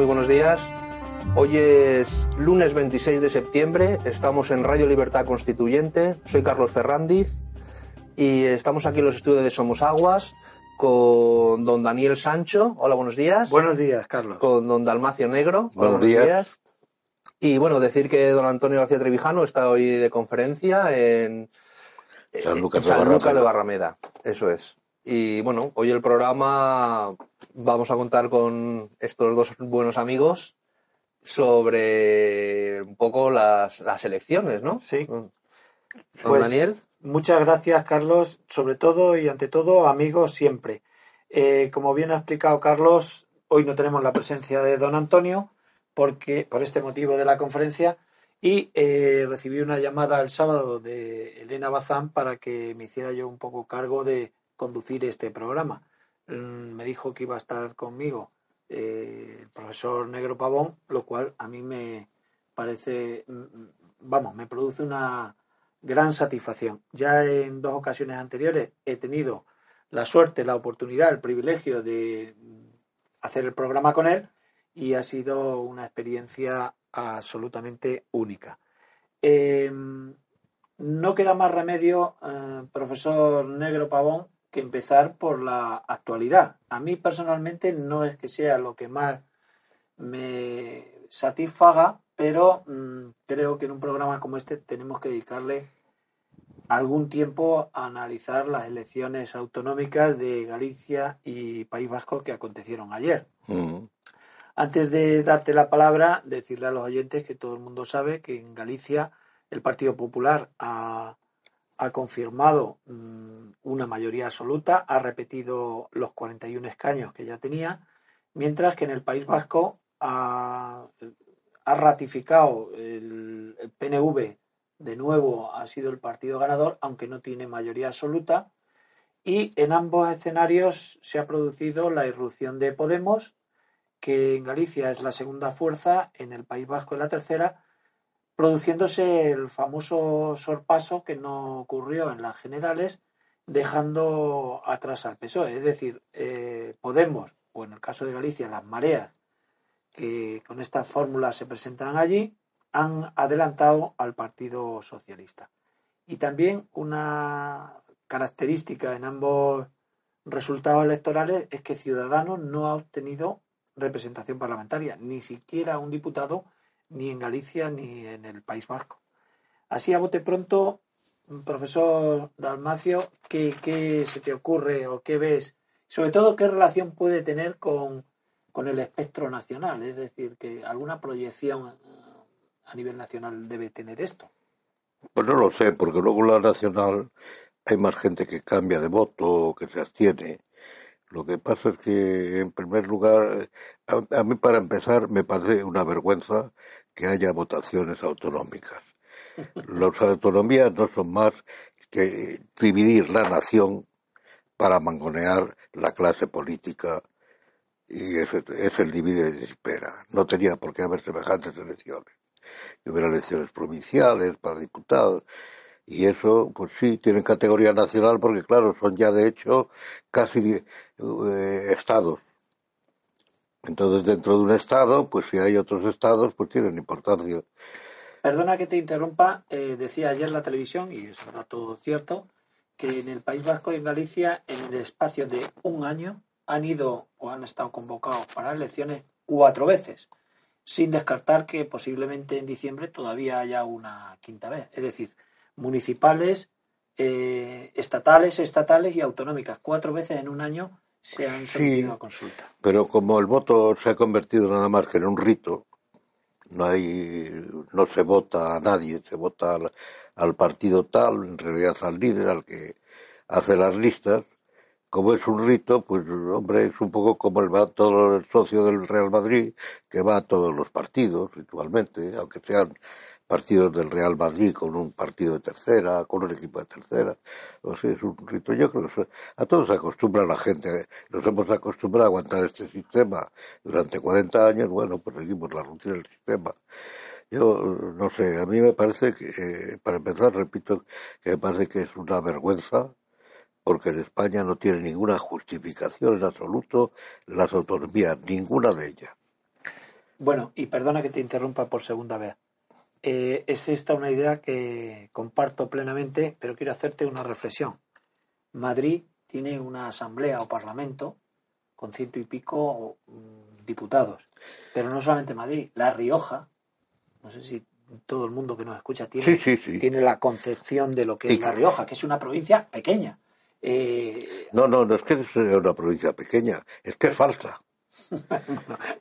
Muy buenos días. Hoy es lunes 26 de septiembre, estamos en Radio Libertad Constituyente, soy Carlos Ferrandiz y estamos aquí en los estudios de Somos Aguas con don Daniel Sancho. Hola, buenos días. Buenos días, Carlos. Con don Dalmacio Negro. Hola, Buenos días. Y bueno, decir que don Antonio García Trevijano está hoy de conferencia en San Lucas de San Lucas de Barrameda. Barrameda. Eso es. Y bueno, hoy el programa vamos a contar con estos dos buenos amigos sobre un poco las, las elecciones, ¿no? Sí. Don Pues, Daniel. Muchas gracias, Carlos. Sobre todo y ante todo, amigos siempre. Eh, como bien ha explicado Carlos, hoy no tenemos la presencia de don Antonio porque por este motivo de la conferencia y eh, recibí una llamada el sábado de Elena Bazán para que me hiciera yo un poco cargo de conducir este programa. Mm, Me dijo que iba a estar conmigo eh, el profesor Negro Pavón, lo cual a mí me parece, mm, vamos, me produce una gran satisfacción. Ya en dos ocasiones anteriores he tenido la suerte, la oportunidad, el privilegio de hacer el programa con él y ha sido una experiencia absolutamente única. Eh, no queda más remedio, eh, profesor Negro Pavón, que empezar por la actualidad. A mí personalmente no es que sea lo que más me satisfaga, pero mm, creo que en un programa como este tenemos que dedicarle algún tiempo a analizar las elecciones autonómicas de Galicia y País Vasco que acontecieron ayer. Mm. Antes de darte la palabra, decirle a los oyentes que todo el mundo sabe que en Galicia el Partido Popular ha, ha confirmado mm, una mayoría absoluta, ha repetido los 41 escaños que ya tenía, mientras que en el País Vasco ha, ratificado el, el PNV, de nuevo ha sido el partido ganador, aunque no tiene mayoría absoluta, y en ambos escenarios se ha producido la irrupción de Podemos, que en Galicia es la segunda fuerza, en el País Vasco es la tercera, produciéndose el famoso sorpaso que no ocurrió en las generales, dejando atrás al PSOE. Es decir, eh, Podemos, o en el caso de Galicia, las mareas, que con esta fórmula se presentan allí, han adelantado al Partido Socialista. Y también una característica en ambos resultados electorales es que Ciudadanos no ha obtenido representación parlamentaria, ni siquiera un diputado, ni en Galicia ni en el País Vasco. Así a bote pronto, profesor Dalmacio, ¿qué, qué se te ocurre o qué ves? Sobre todo, ¿qué relación puede tener con, con el espectro nacional? Es decir, que alguna proyección a nivel nacional debe tener esto. Pues no lo sé, porque luego la nacional hay más gente que cambia de voto, que se abstiene. Lo que pasa es que, en primer lugar, a, a mí para empezar me parece una vergüenza que haya votaciones autonómicas. Las autonomías no son más que dividir la nación para mangonear la clase política y es, el divide y dispera. No tenía por qué haber semejantes elecciones. Y hubiera elecciones provinciales para diputados y eso, pues sí, tienen categoría nacional porque, claro, son ya de hecho casi eh, estados. Entonces, dentro de un estado, pues si hay otros estados, pues tienen importancia. Perdona que te interrumpa, eh, decía ayer la televisión, y es verdad todo cierto, que en el País Vasco y en Galicia, en el espacio de un año, han ido o han estado convocados para elecciones cuatro veces. sin descartar que posiblemente en diciembre todavía haya una quinta vez. Es decir, municipales, eh, estatales, estatales y autonómicas. Cuatro veces en un año se han sometido a consulta. Pero como el voto se ha convertido nada más que en un rito, no hay, no se vota a nadie, se vota al, al partido tal, en realidad al líder, al que hace las listas, como es un rito, pues hombre, es un poco como el va todo el socio del Real Madrid, que va a todos los partidos, ritualmente, aunque sean partidos del Real Madrid con un partido de tercera, con un equipo de tercera. O sea, es un rito. Yo creo que a todos se acostumbra la gente. Nos hemos acostumbrado a aguantar este sistema durante 40 años. Bueno, pues seguimos la rutina del sistema. Yo no sé, a mí me parece que, eh, para empezar, repito, que me parece que es una vergüenza porque en España no tiene ninguna justificación en absoluto las autonomías, ninguna de ellas. Bueno, y perdona que te interrumpa por segunda vez. Eh, es esta una idea que comparto plenamente, pero quiero hacerte una reflexión. Madrid tiene una asamblea o parlamento con ciento y pico mm, diputados, pero no solamente Madrid, La Rioja, no sé si todo el mundo que nos escucha tiene, tiene la concepción de lo que es La Rioja, que es una provincia pequeña, eh, no, no, no es que sea una provincia pequeña, es que es falsa.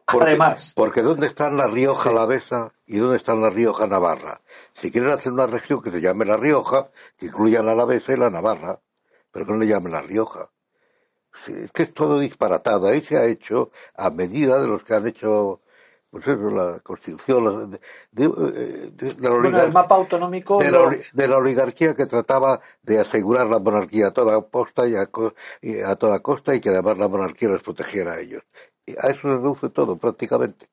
Porque, Además. Porque ¿dónde están La Rioja la Alavesa y dónde están La Rioja Navarra? Si quieren hacer una región que se llame La Rioja, que incluya la Alavesa y la Navarra, pero que no le llamen La Rioja. es que es todo disparatado. Ahí se ha hecho a medida de los que han hecho pues eso, la constitución de, la oligarquía, mapa autonómico de la, oligarquía que trataba de asegurar la monarquía a toda costa y a, toda costa y que además la monarquía les protegiera a ellos. A eso se reduce todo prácticamente.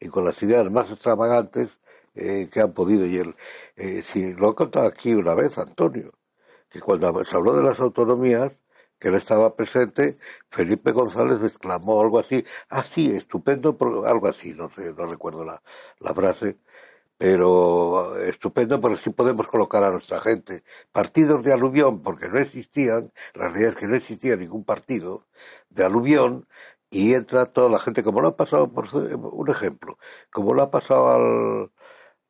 Y con las ideas más extravagantes eh, que han podido. Y el, eh, si lo he contado aquí una vez, Antonio, que cuando se habló de las autonomías, que él estaba presente, Felipe González exclamó algo así, ah sí, estupendo, algo así, no sé, no recuerdo la, la frase, pero estupendo porque así podemos colocar a nuestra gente. Partidos de aluvión, porque no existían, la realidad es que no existía ningún partido de aluvión, y entra toda la gente, como lo ha pasado, por un ejemplo, como lo ha pasado al,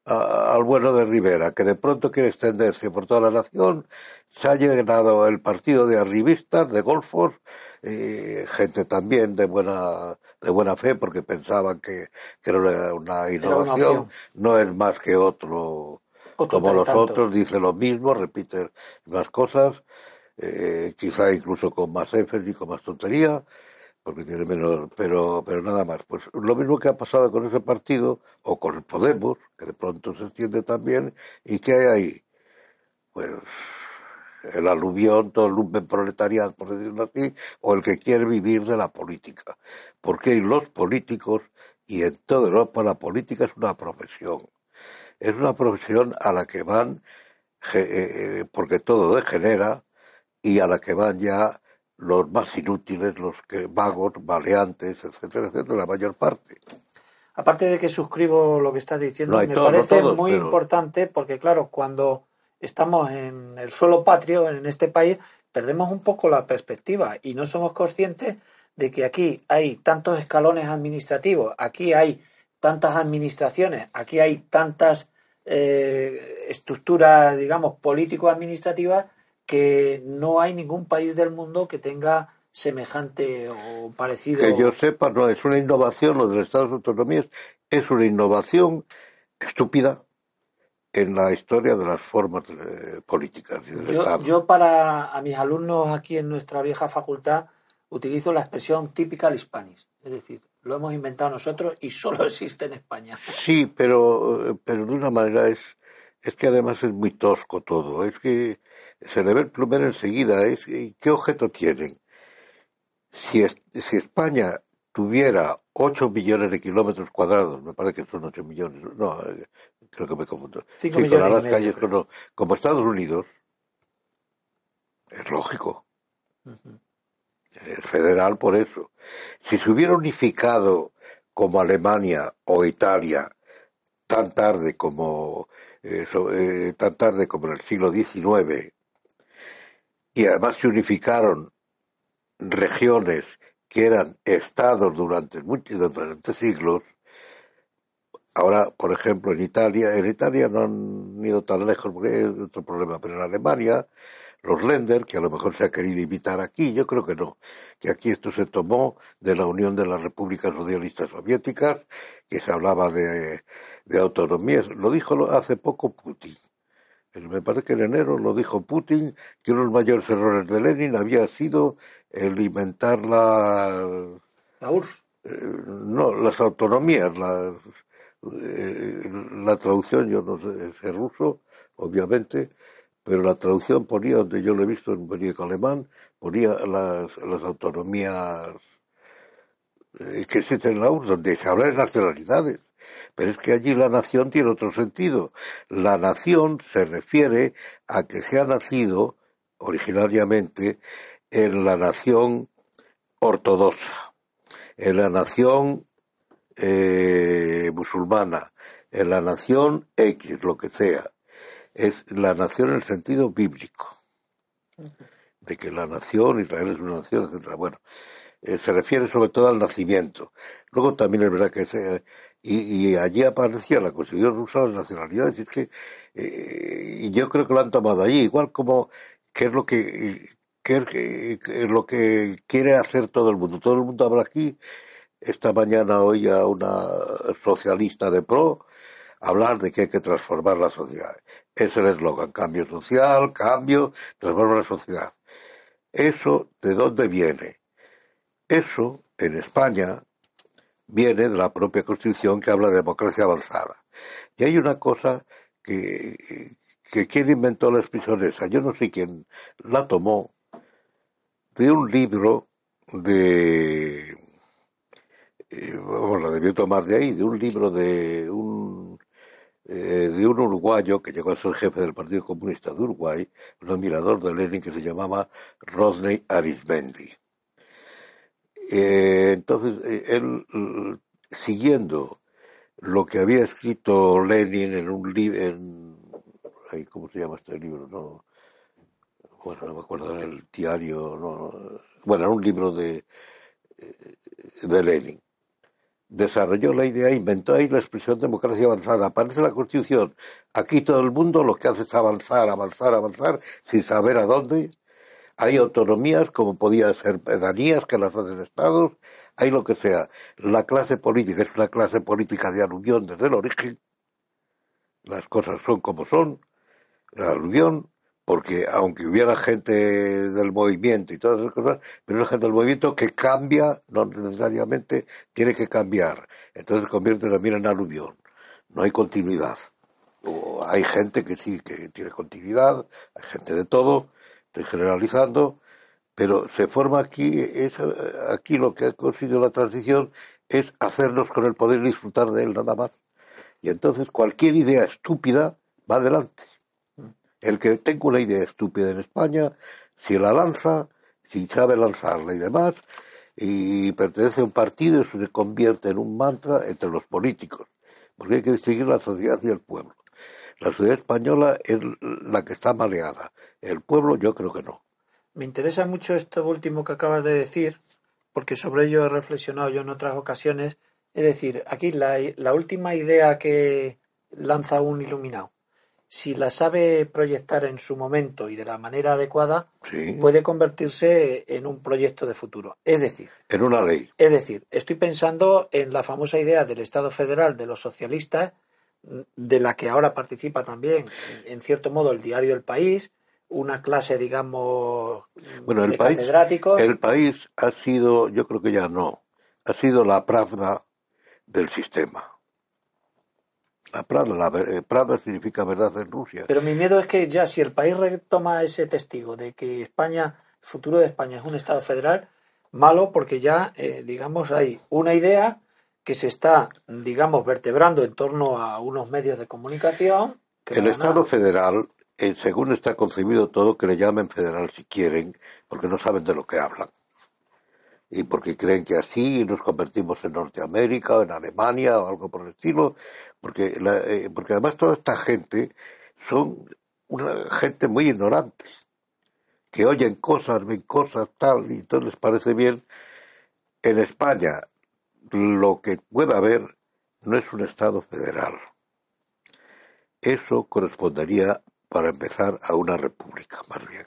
al bueno de Rivera, que de pronto quiere extenderse por toda la nación, se ha llenado el partido de arribistas, de golfos, gente también de buena de buena fe porque pensaban que, que era una innovación, no es más que otro, como los otros, dice lo mismo, repite más cosas, eh, quizá incluso con más énfasis y con más tontería, porque tiene menos, pero, pero nada más. Pues lo mismo que ha pasado con ese partido, o con el Podemos, que de pronto se extiende también, y que hay ahí, pues, el aluvión, todo el lumpen proletariado, por decirlo así, o el que quiere vivir de la política. Porque los políticos, y en toda Europa la política es una profesión. Es una profesión a la que van, eh, eh, porque todo degenera, y a la que van ya los más inútiles, los que vagos, maleantes, etcétera, etcétera, la mayor parte. Aparte de que suscribo lo que estás diciendo, me parece muy importante porque, claro, cuando estamos en el suelo patrio, en este país, perdemos un poco la perspectiva y no somos conscientes de que aquí hay tantos escalones administrativos, aquí hay tantas administraciones, aquí hay tantas eh, estructuras, digamos, político-administrativas que no hay ningún país del mundo que tenga semejante o parecido. Que yo sepa, no es una innovación, lo del Estado de Autonomías es una innovación estúpida en la historia de las formas políticas del yo, Estado. Yo para a mis alumnos aquí en nuestra vieja facultad utilizo la expresión typical hispanis, es decir, lo hemos inventado nosotros y solo existe en España. Sí, pero, pero de una manera es, es que además es muy tosco todo, es que se le ve el plumero enseguida. Es, ¿Qué objeto tienen? Si, si España tuviera 8 millones de kilómetros cuadrados, me parece que son 8 millones, no, eh, creo que me confundo. 5 sí, millones las calles, como, como Estados Unidos, es lógico. Es federal por eso. Si se hubiera unificado como Alemania o Italia tan tarde como eh, eh, tan tarde como en el siglo XIX y además se unificaron regiones que eran estados durante, durante siglos, Ahora, por ejemplo, en Italia, en Italia no han ido tan lejos porque es otro problema, pero en Alemania, los Länder, que a lo mejor se ha querido imitar aquí, yo creo que no, que aquí esto se tomó de la Unión de las Repúblicas Socialistas Soviéticas, que se hablaba de, de autonomías, lo dijo hace poco Putin. Me parece que en enero lo dijo Putin, que uno de los mayores errores de Lenin había sido el inventar la... La URSS. Eh, no, las autonomías, las eh, la traducción, yo no sé, es ruso, obviamente, pero la traducción ponía, donde yo lo he visto en periódico alemán, ponía las, las autonomías eh, que existen en la URSS, donde se habla de nacionalidades. Pero es que allí la nación tiene otro sentido. La nación se refiere a que se ha nacido originariamente en la nación ortodoxa, en la nación eh, musulmana, en la nación X, lo que sea. Es la nación en el sentido bíblico, de que la nación, Israel es una nación, etc. Bueno, eh, se refiere sobre todo al nacimiento. Luego también es verdad que se, y, allí aparecía la Constitución rusa las nacionalidades, y es que, eh, y yo creo que lo han tomado allí, igual como, qué es lo que, qué es lo que quiere hacer todo el mundo. Todo el mundo habla aquí esta mañana oía una socialista de pro hablar de que hay que transformar la sociedad. Es el eslogan, cambio social, cambio, transformar la sociedad. ¿Eso de dónde viene? Eso, en España, viene de la propia Constitución que habla de democracia avanzada. Y hay una cosa que, quien inventó la expresión esa, yo no sé quién la tomó, de un libro de bueno, la debió tomar de ahí, de un libro de un, eh, de un uruguayo que llegó a ser jefe del Partido Comunista de Uruguay, un admirador de Lenin que se llamaba Rodney Arismendi. Eh, entonces, eh, él, siguiendo lo que había escrito Lenin en un libro, ¿cómo se llama este libro? No, bueno, no me acuerdo, en el diario, no, bueno, en un libro de, de Lenin desarrolló la idea, inventó ahí la expresión democracia avanzada. Aparece la Constitución. Aquí todo el mundo lo que hace es avanzar, avanzar, avanzar, sin saber a dónde. Hay autonomías, como podía ser pedanías, que las hacen estados. Hay lo que sea. La clase política es una clase política de aluvión desde el origen. Las cosas son como son. La aluvión, porque aunque hubiera gente del movimiento y todas esas cosas, pero la gente del movimiento que cambia, no necesariamente tiene que cambiar. Entonces convierte también en aluvión. No hay continuidad. O hay gente que sí, que tiene continuidad, hay gente de todo, generalizando, pero se forma aquí, es, aquí lo que ha conseguido la transición es hacernos con el poder disfrutar de él nada más. Y entonces cualquier idea estúpida va adelante. El que tenga una idea estúpida en España, si la lanza, si sabe lanzarla y demás, y pertenece a un partido, se convierte en un mantra entre los políticos, porque hay que distinguir la sociedad y el pueblo. La sociedad española es la que está maleada, el pueblo yo creo que no. Me interesa mucho esto último que acabas de decir, porque sobre ello he reflexionado yo en otras ocasiones. Es decir, aquí la, la última idea que lanza un iluminado si la sabe proyectar en su momento y de la manera adecuada, puede convertirse en un proyecto de futuro. Es decir, en una ley. Es decir, estoy pensando en la famosa idea del Estado federal de los socialistas, de la que ahora participa también, en cierto modo, el diario El País, una clase, digamos, bueno, el país, El país ha sido, yo creo que ya no, ha sido la pravda del sistema. La Prada, la, eh, significa verdad en Rusia. Pero mi miedo es que ya si el país retoma ese testigo de que España, el futuro de España es un Estado federal, malo porque ya, eh, digamos, hay una idea que se está, digamos, vertebrando en torno a unos medios de comunicación. el Estado federal, eh, según está concebido todo, que le llamen federal si quieren, porque no saben de lo que hablan y porque creen que así nos convertimos en Norteamérica o en Alemania o algo por el estilo, porque, eh, porque además toda esta gente son una gente muy ignorante, que oyen cosas, ven cosas, tal, y entonces les parece bien. En España, lo que pueda haber no es un Estado federal. Eso correspondería, para empezar, a una república, más bien.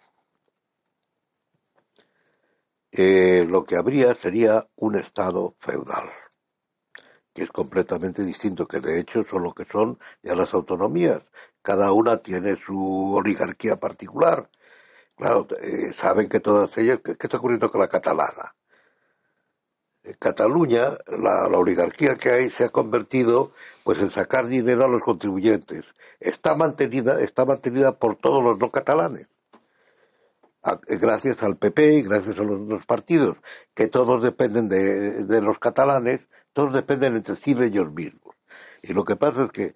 Eh, lo que habría sería un Estado feudal, que es completamente distinto, que de hecho son lo que son ya las autonomías. Cada una tiene su oligarquía particular. Claro, eh, saben que todas ellas, ¿qué, está ocurriendo con la catalana? Cataluña, la, oligarquía que hay se ha convertido pues en sacar dinero a los contribuyentes. Está mantenida, está mantenida por todos los no catalanes gracias al PP y gracias a los otros partidos, que todos dependen de, los catalanes, todos dependen entre sí de ellos mismos. Y lo que pasa es que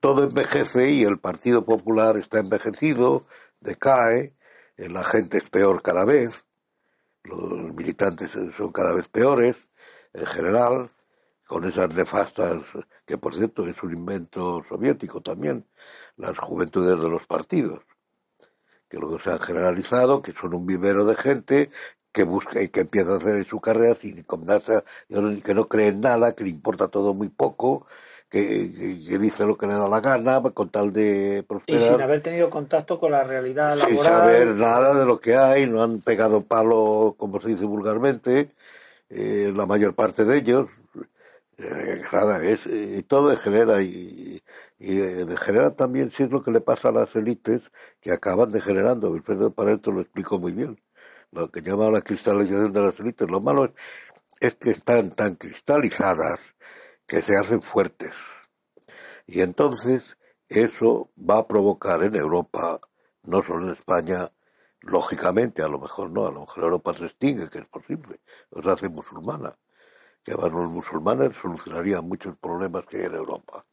todo envejece y el Partido Popular está envejecido, decae, la gente es peor cada vez, los militantes son cada vez peores, en general, con esas nefastas, que por cierto es un invento soviético también, las juventudes de los partidos que luego se han generalizado, que son un vivero de gente que busca y que empieza a hacer su carrera sin condarse, que no cree en nada, que le importa todo muy poco, que, dice lo que le da la gana con tal de prosperar. Y sin haber tenido contacto con la realidad laboral. Sin saber nada de lo que hay, no han pegado palo, como se dice vulgarmente, eh, la mayor parte de ellos. Eh, nada, es, eh, todo degenera y, y degenera también si es lo que le pasa a las élites que acaban degenerando. Wilfredo Pareto lo explicó muy bien. Lo que llama la cristalización de las élites. Lo malo es, que están tan cristalizadas que se hacen fuertes. Y entonces eso va a provocar en Europa, no solo en España, lógicamente, a lo mejor no, a lo mejor Europa se extingue, que es posible, se hace musulmana. Que los musulmanes solucionarían muchos problemas que hay en Europa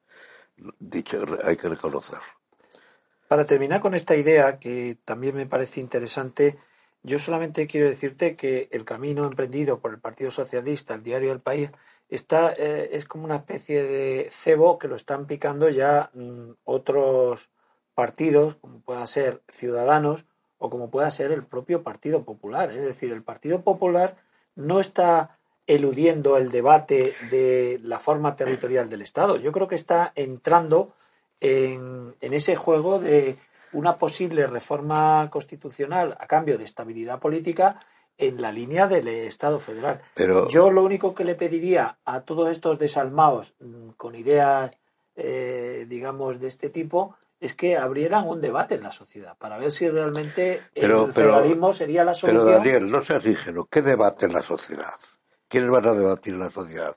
dicho, hay que reconocer. Para terminar con esta idea, que también me parece interesante, yo solamente quiero decirte que el camino emprendido por el Partido Socialista, el diario del País, está, eh, es como una especie de cebo que lo están picando ya mm, otros partidos, como pueda ser Ciudadanos o como pueda ser el propio Partido Popular. Es decir, el Partido Popular no está eludiendo el debate de la forma territorial del Estado. Yo creo que está entrando en, ese juego de una posible reforma constitucional a cambio de estabilidad política en la línea del Estado federal. Pero... Yo lo único que le pediría a todos estos desalmados mm, con ideas, eh, digamos, de este tipo, es que abrieran un debate en la sociedad para ver si realmente el federalismo sería la solución. Pero Daniel, no seas rígido. ¿Qué debate en la sociedad? ¿Quiénes van a debatir en la sociedad?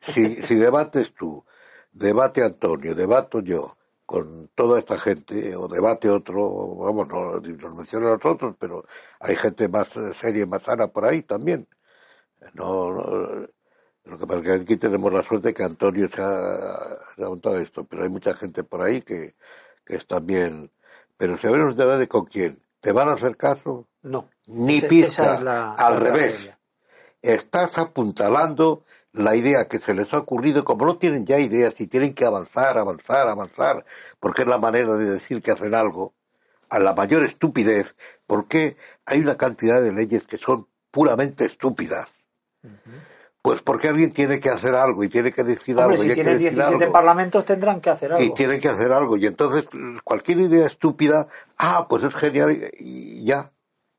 Si, si debates tú, debate Antonio, debato yo, con toda esta gente, o debate otro, vamos, no nos menciono a nosotros, pero hay gente más seria y más sana por ahí también. No, lo que pasa es que aquí tenemos la suerte que Antonio se ha, montado esto, pero hay mucha gente por ahí que, que está bien. Pero si un debate con quién, ¿te van a hacer caso? No. Ni pizca, al revés estás apuntalando la idea que se les ha ocurrido, como no tienen ya ideas y tienen que avanzar, avanzar, avanzar, porque es la manera de decir que hacen algo, a la mayor estupidez, porque hay una cantidad de leyes que son puramente estúpidas. Pues porque alguien tiene que hacer algo y tiene que decir algo. Si y tienen 17 parlamentos tendrán que hacer algo. Y tienen que hacer algo. Y entonces cualquier idea estúpida, ah, pues es genial y ya.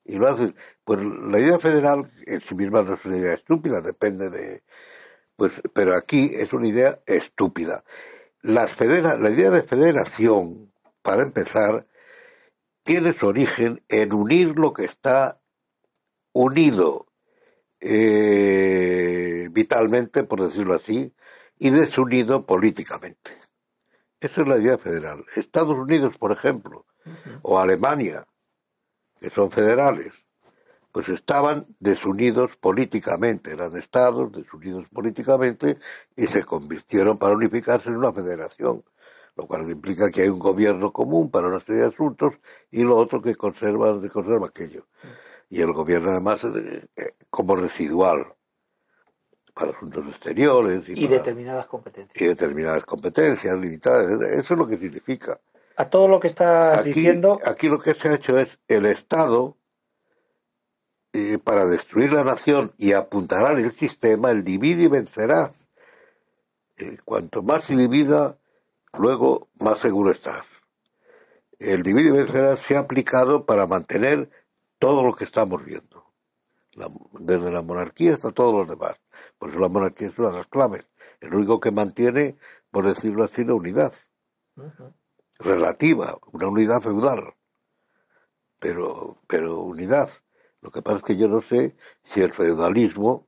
Y lo haces. Pues la idea federal en sí misma no es una idea estúpida, depende de... Pues, pero aquí es una idea estúpida. Las la idea de federación, para empezar, tiene su origen en unir lo que está unido eh, vitalmente, por decirlo así, y desunido políticamente. Esa es la idea federal. Estados Unidos, por ejemplo, o Alemania, que son federales, pues estaban desunidos políticamente, eran estados desunidos políticamente y se convirtieron para unificarse en una federación, lo cual implica que hay un gobierno común para una serie de asuntos y lo otro que conserva, conserva aquello. Y el gobierno además eh, como residual para asuntos exteriores. Y, determinadas competencias. Y determinadas competencias limitadas. Eso es lo que significa. A todo lo que está diciendo. Aquí lo que se ha hecho es el Estado para destruir la nación y apuntará el sistema, el divide y vencerá. Eh, cuanto más se divida, luego más seguro estás. El divide y vencerás se ha aplicado para mantener todo lo que estamos viendo, desde la monarquía hasta todos los demás. Por eso la monarquía es una de las claves. El único que mantiene, por decirlo así, la unidad. Relativa, una unidad feudal. Pero, pero unidad. Lo que pasa es que yo no sé si el feudalismo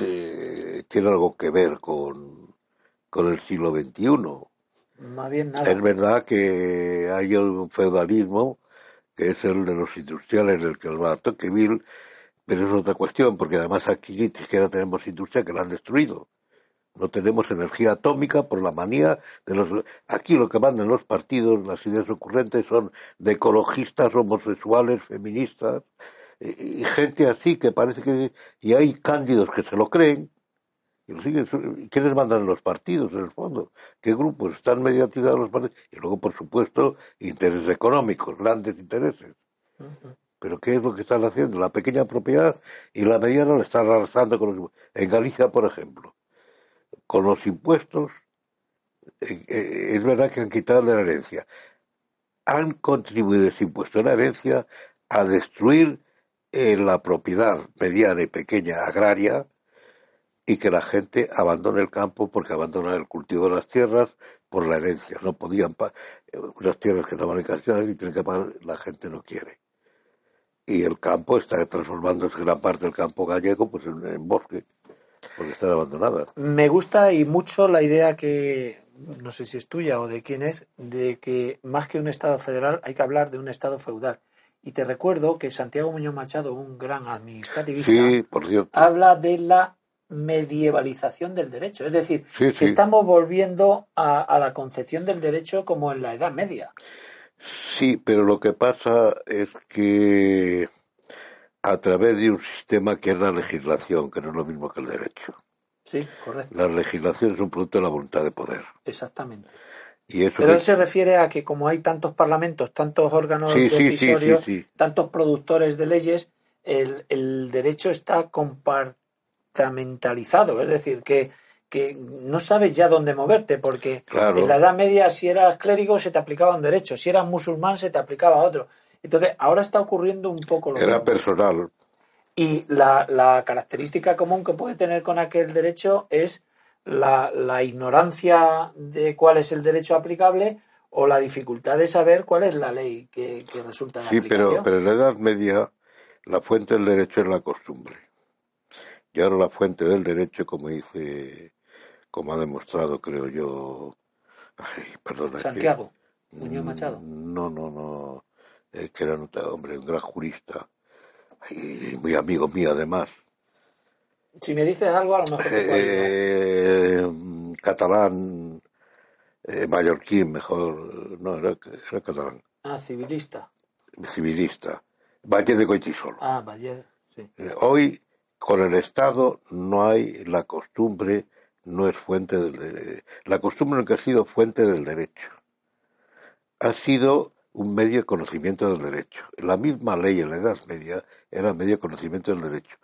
eh, tiene algo que ver con, con el siglo XXI. Más bien nada. Es verdad que hay un feudalismo que es el de los industriales del que va a Tocqueville, pero es otra cuestión, porque además aquí ni siquiera tenemos industria que la han destruido. No tenemos energía atómica por la manía de los... Aquí lo que mandan los partidos, las ideas ocurrentes son de ecologistas, homosexuales, feministas, y, gente así que parece que... Y hay cándidos que se lo creen, y lo siguen. ¿Quiénes mandan los partidos, en el fondo? ¿Qué grupos están mediatizados los partidos? Y luego, por supuesto, intereses económicos, grandes intereses. Pero ¿qué es lo que están haciendo? La pequeña propiedad y la mediana la están arrasando con los... En Galicia, por ejemplo, con los impuestos, eh, eh, es verdad que han quitado la herencia. Han contribuido ese impuesto en la herencia a destruir eh, la propiedad mediana y pequeña agraria y que la gente abandone el campo porque abandona el cultivo de las tierras por la herencia. No podían pagar unas tierras que no van en y tienen que pagar, la gente no quiere. Y el campo está transformándose gran parte del campo gallego pues en bosque porque están abandonadas. Me gusta y mucho la idea que, no sé si es tuya o de quién es, de que más que un Estado federal hay que hablar de un Estado feudal. Y te recuerdo que Santiago Muñoz Machado, un gran administrativista, habla de la medievalización del derecho. Es decir, que estamos volviendo a, a, la concepción del derecho como en la Edad Media. Sí, pero lo que pasa es que a través de un sistema que es la legislación, que no es lo mismo que el derecho. Sí, correcto. La legislación es un producto de la voluntad de poder. Exactamente. Y eso Pero él se refiere a que como hay tantos parlamentos, tantos órganos decisorios, tantos productores de leyes, el, el, derecho está compartamentalizado, es decir, que, que no sabes ya dónde moverte, porque en la Edad Media si eras clérigo se te aplicaba un derecho, si eras musulmán se te aplicaba otro. Entonces, ahora está ocurriendo un poco lo Era personal. Y la, la, característica común que puede tener con aquel derecho es la, la ignorancia de cuál es el derecho aplicable o la dificultad de saber cuál es la ley que, que resulta Sí, pero, pero en la Edad Media la fuente del derecho es la costumbre. Y ahora la fuente del derecho, como dice, como ha demostrado, creo yo, ay, perdona. Santiago, Muñoz Machado. No, no, no. Eh, que era un hombre, un gran jurista, y muy amigo mío además. Si me dices algo, a lo mejor. Eh, catalán, eh, mallorquín, mejor, no, era, era, catalán. Ah, civilista. Civilista. Valle de Goitisol. Ah, Valle, sí. Eh, hoy, con el Estado, no hay la costumbre, no es fuente del. La costumbre no ha sido fuente del derecho. Ha sido un medio de conocimiento del derecho. La misma ley en la Edad Media era medio de conocimiento del derecho.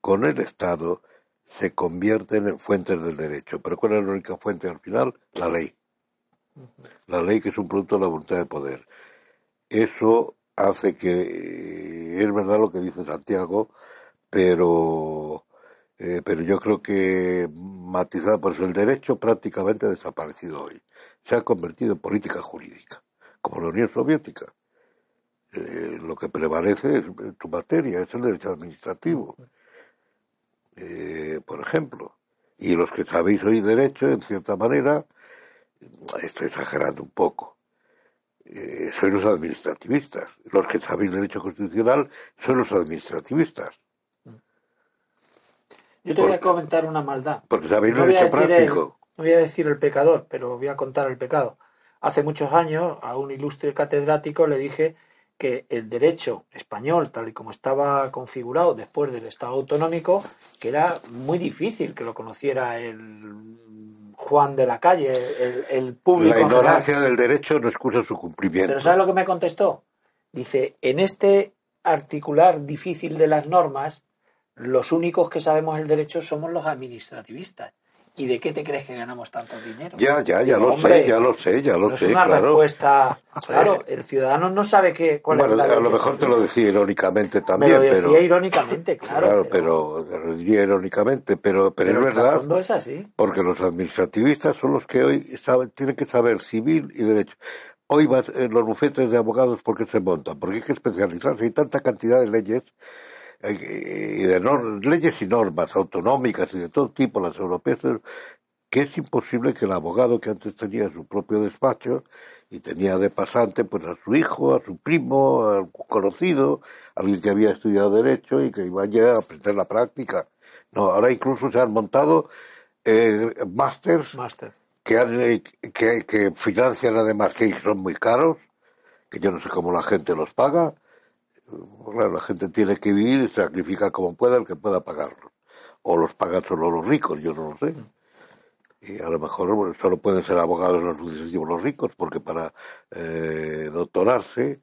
Con el Estado se convierten en fuentes del derecho. Pero ¿cuál es la única fuente al final? La ley. La ley que es un producto de la voluntad de poder. Eso hace que, eh, es verdad lo que dice Santiago, pero, eh, pero yo creo que matizado por eso el derecho prácticamente ha desaparecido hoy. Se ha convertido en política jurídica como la Unión Soviética. Eh, lo que prevalece es tu materia, es el derecho administrativo, eh, por ejemplo. Y los que sabéis hoy derecho, en cierta manera, estoy exagerando un poco, eh, sois los administrativistas. Los que sabéis derecho constitucional son los administrativistas. Yo te voy a comentar una maldad. Porque sabéis derecho práctico. no voy a decir el pecador, pero voy a contar el pecado. Hace muchos años a un ilustre catedrático le dije que el derecho español, tal y como estaba configurado después del Estado autonómico, que era muy difícil que lo conociera el Juan de la calle, el, público. La ignorancia del derecho no excusa su cumplimiento. Pero ¿sabes lo que me contestó? Dice, en este articular difícil de las normas, los únicos que sabemos el derecho somos los administrativistas. ¿Y de qué te crees que ganamos tanto dinero? Ya, ya, ya lo sé, ya lo sé, ya lo no sé, es una claro. respuesta. Claro, el ciudadano no sabe qué, cuál Bueno, es la a lo mejor te lo decía irónicamente Me también, lo decía pero... irónicamente, claro. Claro, pero, lo diría irónicamente, pero, pero, pero es verdad, es así. porque los administrativistas son los que hoy saben, tienen que saber civil y derecho. Hoy vas, en los bufetes de abogados, ¿por qué se montan? Porque hay que especializarse. Hay tanta cantidad de leyes, eh, y de leyes y normas autonómicas y de todo tipo, las europeas, que es imposible que el abogado que antes tenía su propio despacho y tenía de pasante pues a su hijo, a su primo, a un conocido, alguien que había estudiado derecho y que iba ya a aprender la práctica. No, ahora incluso se han montado eh, másters Máster. que, han, eh, que, que financian además que son muy caros, que yo no sé cómo la gente los paga. Claro, la gente tiene que vivir y sacrificar como pueda el que pueda pagarlos. O los pagan solo los ricos, yo no lo sé. Y a lo mejor solo pueden ser abogados los sucesivos los ricos, porque para eh, doctorarse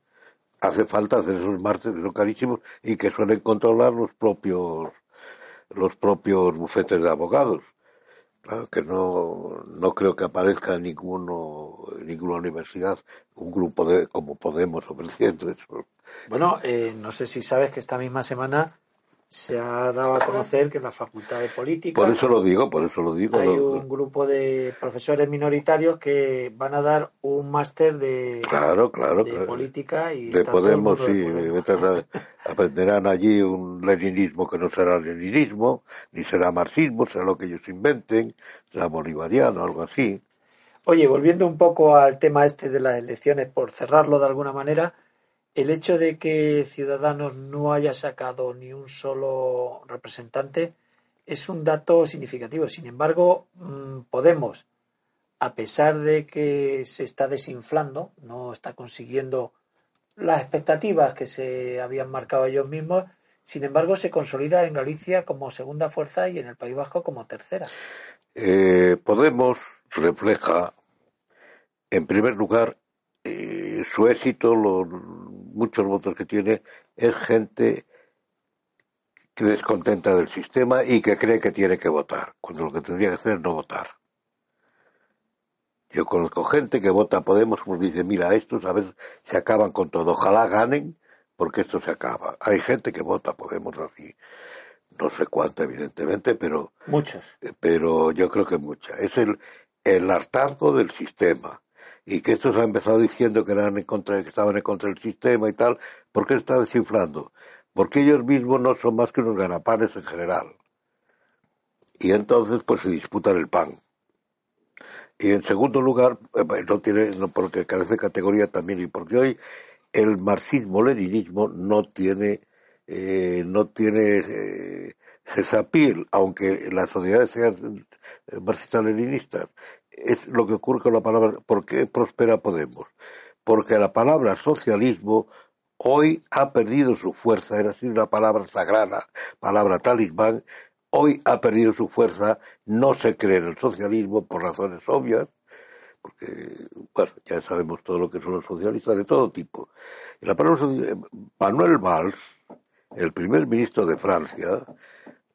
hace falta hacer esos másteres que son carísimos y que suelen controlar los propios los propios bufetes de abogados. Que no, no creo que aparezca en ninguno, ninguna universidad un grupo de como Podemos ofreciendo eso. Bueno, eh, no sé si sabes que esta misma semana se ha dado a conocer que en la Facultad de Política Por eso lo digo, por eso lo digo. hay lo- un grupo de profesores minoritarios que van a dar un máster de, Claro, claro, de claro. política y de Podemos, de sí, Podemos. aprenderán allí un leninismo que no será leninismo, ni será marxismo, será lo que ellos inventen, será bolivariano, algo así. Oye, volviendo un poco al tema este de las elecciones, por cerrarlo de alguna manera, el hecho de que Ciudadanos no haya sacado ni un solo representante es un dato significativo. Sin embargo, mm, Podemos, a pesar de que se está desinflando, no está consiguiendo las expectativas que se habían marcado ellos mismos, sin embargo, se consolida en Galicia como segunda fuerza y en el País Vasco como tercera. Eh, Podemos refleja, en primer lugar, eh, su éxito, los muchos votos que tiene, es gente que descontenta del sistema y que cree que tiene que votar, cuando lo que tendría que hacer es no votar. Yo conozco gente que vota a Podemos porque dice, mira, estos a veces se acaban con todo, ojalá ganen porque esto se acaba. Hay gente que vota a Podemos así, no sé cuánta evidentemente, pero Muchos. pero yo creo que mucha. Es el, el hartazgo del sistema. Y que estos han empezado diciendo que, eran en contra, que estaban en contra del sistema y tal. ¿Por qué está desinflando? Porque ellos mismos no son más que unos ganapanes en general. Y entonces pues se disputan el pan. Y en segundo lugar, eh, no tiene, no, porque carece de categoría también, y porque hoy el marxismo-leninismo no tiene, eh, no tiene eh, aunque las sociedades sean eh, marxistas-leninistas. Es lo que ocurre con la palabra, ¿por qué prospera Podemos? Porque la palabra socialismo hoy ha perdido su fuerza, era así una palabra sagrada, palabra talismán, hoy ha perdido su fuerza, no se cree en el socialismo por razones obvias, porque, bueno, ya sabemos todo lo que son los socialistas de todo tipo. La palabra soci- Manuel Valls, el primer ministro de Francia,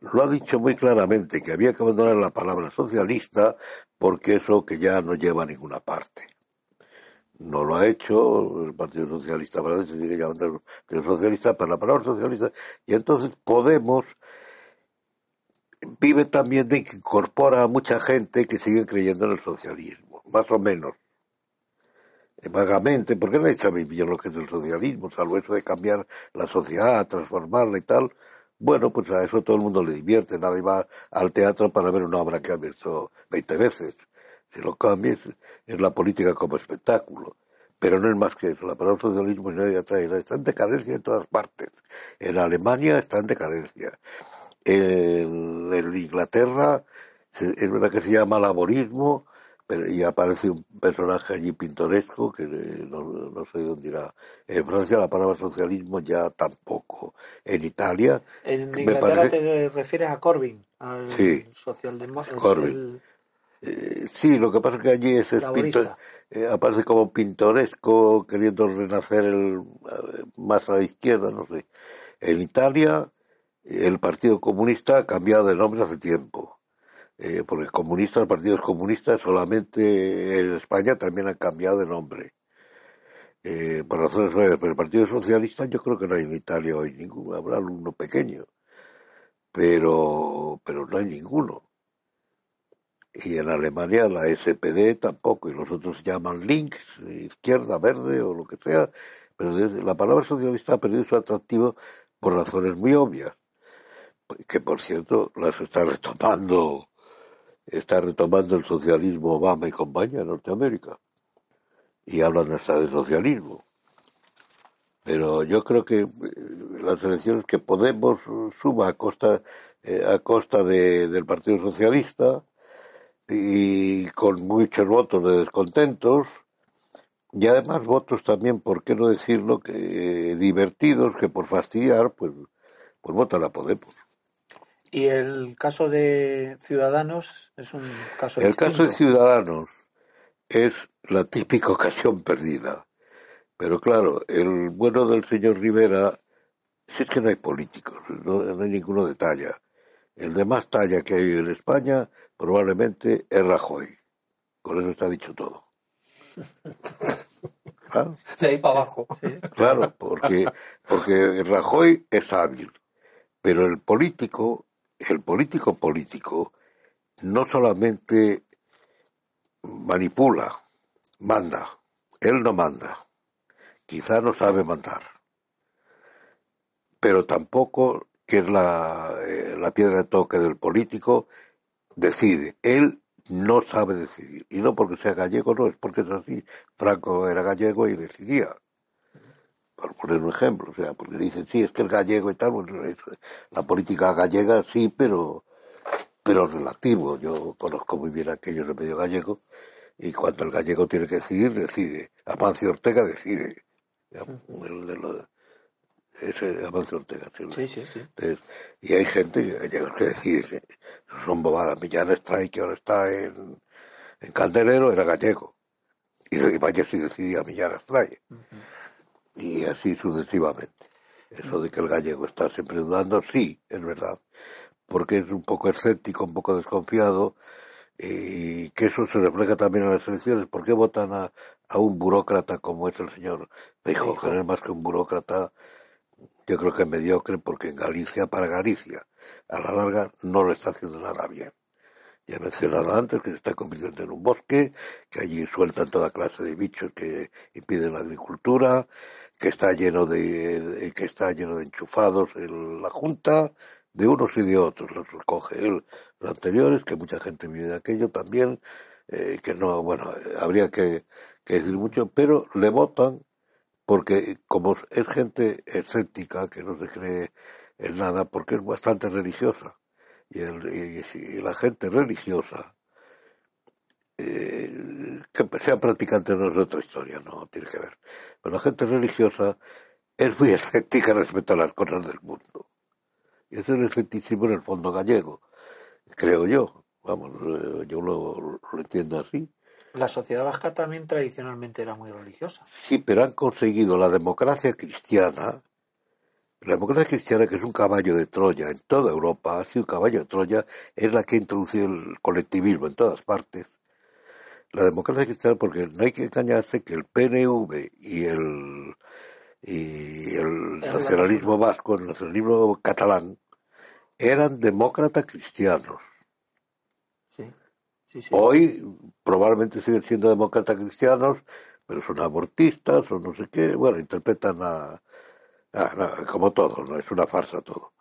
lo ha dicho muy claramente, que había que abandonar la palabra socialista porque eso que ya no lleva a ninguna parte. No lo ha hecho el Partido Socialista francés, sigue llamando el Socialista, pero la palabra socialista, y entonces Podemos vive también de que incorpora a mucha gente que sigue creyendo en el socialismo, más o menos. Vagamente, porque nadie sabe bien lo que es el socialismo, salvo eso de cambiar la sociedad, transformarla y tal. Bueno, pues a eso todo el mundo le divierte, nadie va al teatro para ver una obra que ha visto 20 veces. Si lo cambias, es la política como espectáculo. Pero no es más que eso, la palabra socialismo y nadie atrae, está en decadencia en todas partes. En Alemania está en decadencia. En, en Inglaterra es verdad que se llama laborismo, pero y aparece un personaje allí pintoresco que eh, no, no sé dónde irá. En Francia la palabra socialismo ya tampoco. En Italia En Inglaterra parece- te refieres a Corbyn, al Sí. socialdemócrata. Corbyn. Eh, sí, lo que pasa es que allí es pintor- eh, aparece como pintoresco, queriendo renacer el, más a la izquierda, no sé. En Italia, el Partido Comunista ha cambiado de nombre hace tiempo. Eh, porque comunistas, partidos comunistas, solamente en España también han cambiado de nombre. Eh, por razones obvias, pero el Partido Socialista yo creo que no hay en Italia hoy ninguno, habrá uno pequeño, pero, pero no hay ninguno. Y en Alemania la SPD tampoco, y los otros llaman links, izquierda, verde o lo que sea, pero la palabra socialista ha perdido su atractivo por razones muy obvias, que por cierto las está retomando, está retomando el socialismo Obama y compañía en Norteamérica, y hablan hasta de socialismo. Pero yo creo que eh, las elecciones que Podemos suba a costa, eh, a costa de, del Partido Socialista y con muchos votos de descontentos, y además votos también, por qué no decirlo, que divertidos, que por fastidiar, pues, pues votan a Podemos. Y el caso de Ciudadanos es un caso El caso de Ciudadanos es la típica ocasión perdida. Pero claro, el bueno del señor Rivera, si es que no hay políticos, no, no hay ninguno de talla. El de más talla que hay en España probablemente es Rajoy. Con eso está dicho todo. ¿Ah? De ahí para abajo. Claro, porque, porque Rajoy es hábil, pero el político, el político político, no solamente manipula, manda, él no manda, quizá no sabe mandar, pero tampoco, que es la, eh, la piedra de toque del político, decide, él no sabe decidir. Y no porque sea gallego, no, es porque es así. Franco era gallego y decidía. Por poner un ejemplo, o sea, porque dicen, sí, es que el gallego y tal, bueno, la política gallega sí, pero, pero relativo. Yo conozco muy bien aquellos de medio gallego y cuando el gallego tiene que decidir, decide. Amancio Ortega decide. El de ese Amancio Ortega. Sí, sí, sí. y hay gente que, que decide son bobadas. Millán Stray, que ahora está en, en Calderero, era gallego. Y vaya si decidía Millán Stray. Y así sucesivamente. Eso de que el gallego está siempre dudando, sí, es verdad. Porque es un poco escéptico, un poco desconfiado. Y que eso se refleja también en las elecciones. ¿Por qué votan a, a un burócrata como es el señor Feijóo? Que no es más que un burócrata, yo creo que mediocre, porque en Galicia, para Galicia, a la larga no lo está haciendo nada bien. Ya he mencionado antes que se está convirtiendo en un bosque, que allí sueltan toda clase de bichos que impiden la agricultura, que está lleno de, que está lleno de enchufados en la junta, de unos y de otros, los recoge él, los anteriores, que mucha gente vive de aquello también, eh, que no, bueno, habría que, que decir mucho, pero le votan porque como es gente escéptica, que no se cree en nada porque es bastante religiosa. Y, el, y, la gente religiosa, eh, que sean practicantes no es otra historia, no tiene que ver. Pero la gente religiosa es muy escéptica respecto a las cosas del mundo. Y ese es el escepticismo en el fondo gallego, creo yo. Vamos, eh, yo lo, lo entiendo así. La sociedad vasca también tradicionalmente era muy religiosa. Sí, pero han conseguido la democracia cristiana, la democracia cristiana, que es un caballo de Troya en toda Europa, ha sido un caballo de Troya, es la que ha introducido el colectivismo en todas partes. La democracia cristiana, porque no hay que engañarse que el PNV y el, y el nacionalismo vasco, el nacionalismo catalán, eran demócratas cristianos. Hoy probablemente siguen siendo demócratas cristianos, pero son abortistas o no sé qué, bueno, interpretan a, como todo, no es una farsa todo.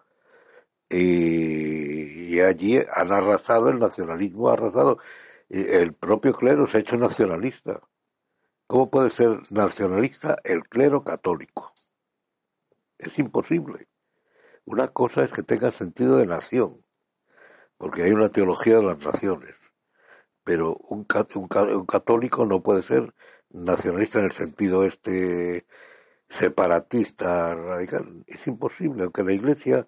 Y, allí han arrasado, el nacionalismo ha arrasado. El propio clero se ha hecho nacionalista. ¿Cómo puede ser nacionalista el clero católico? Es imposible. Una cosa es que tenga sentido de nación, porque hay una teología de las naciones, pero un, un católico no puede ser nacionalista en el sentido este separatista radical. Es imposible, aunque la Iglesia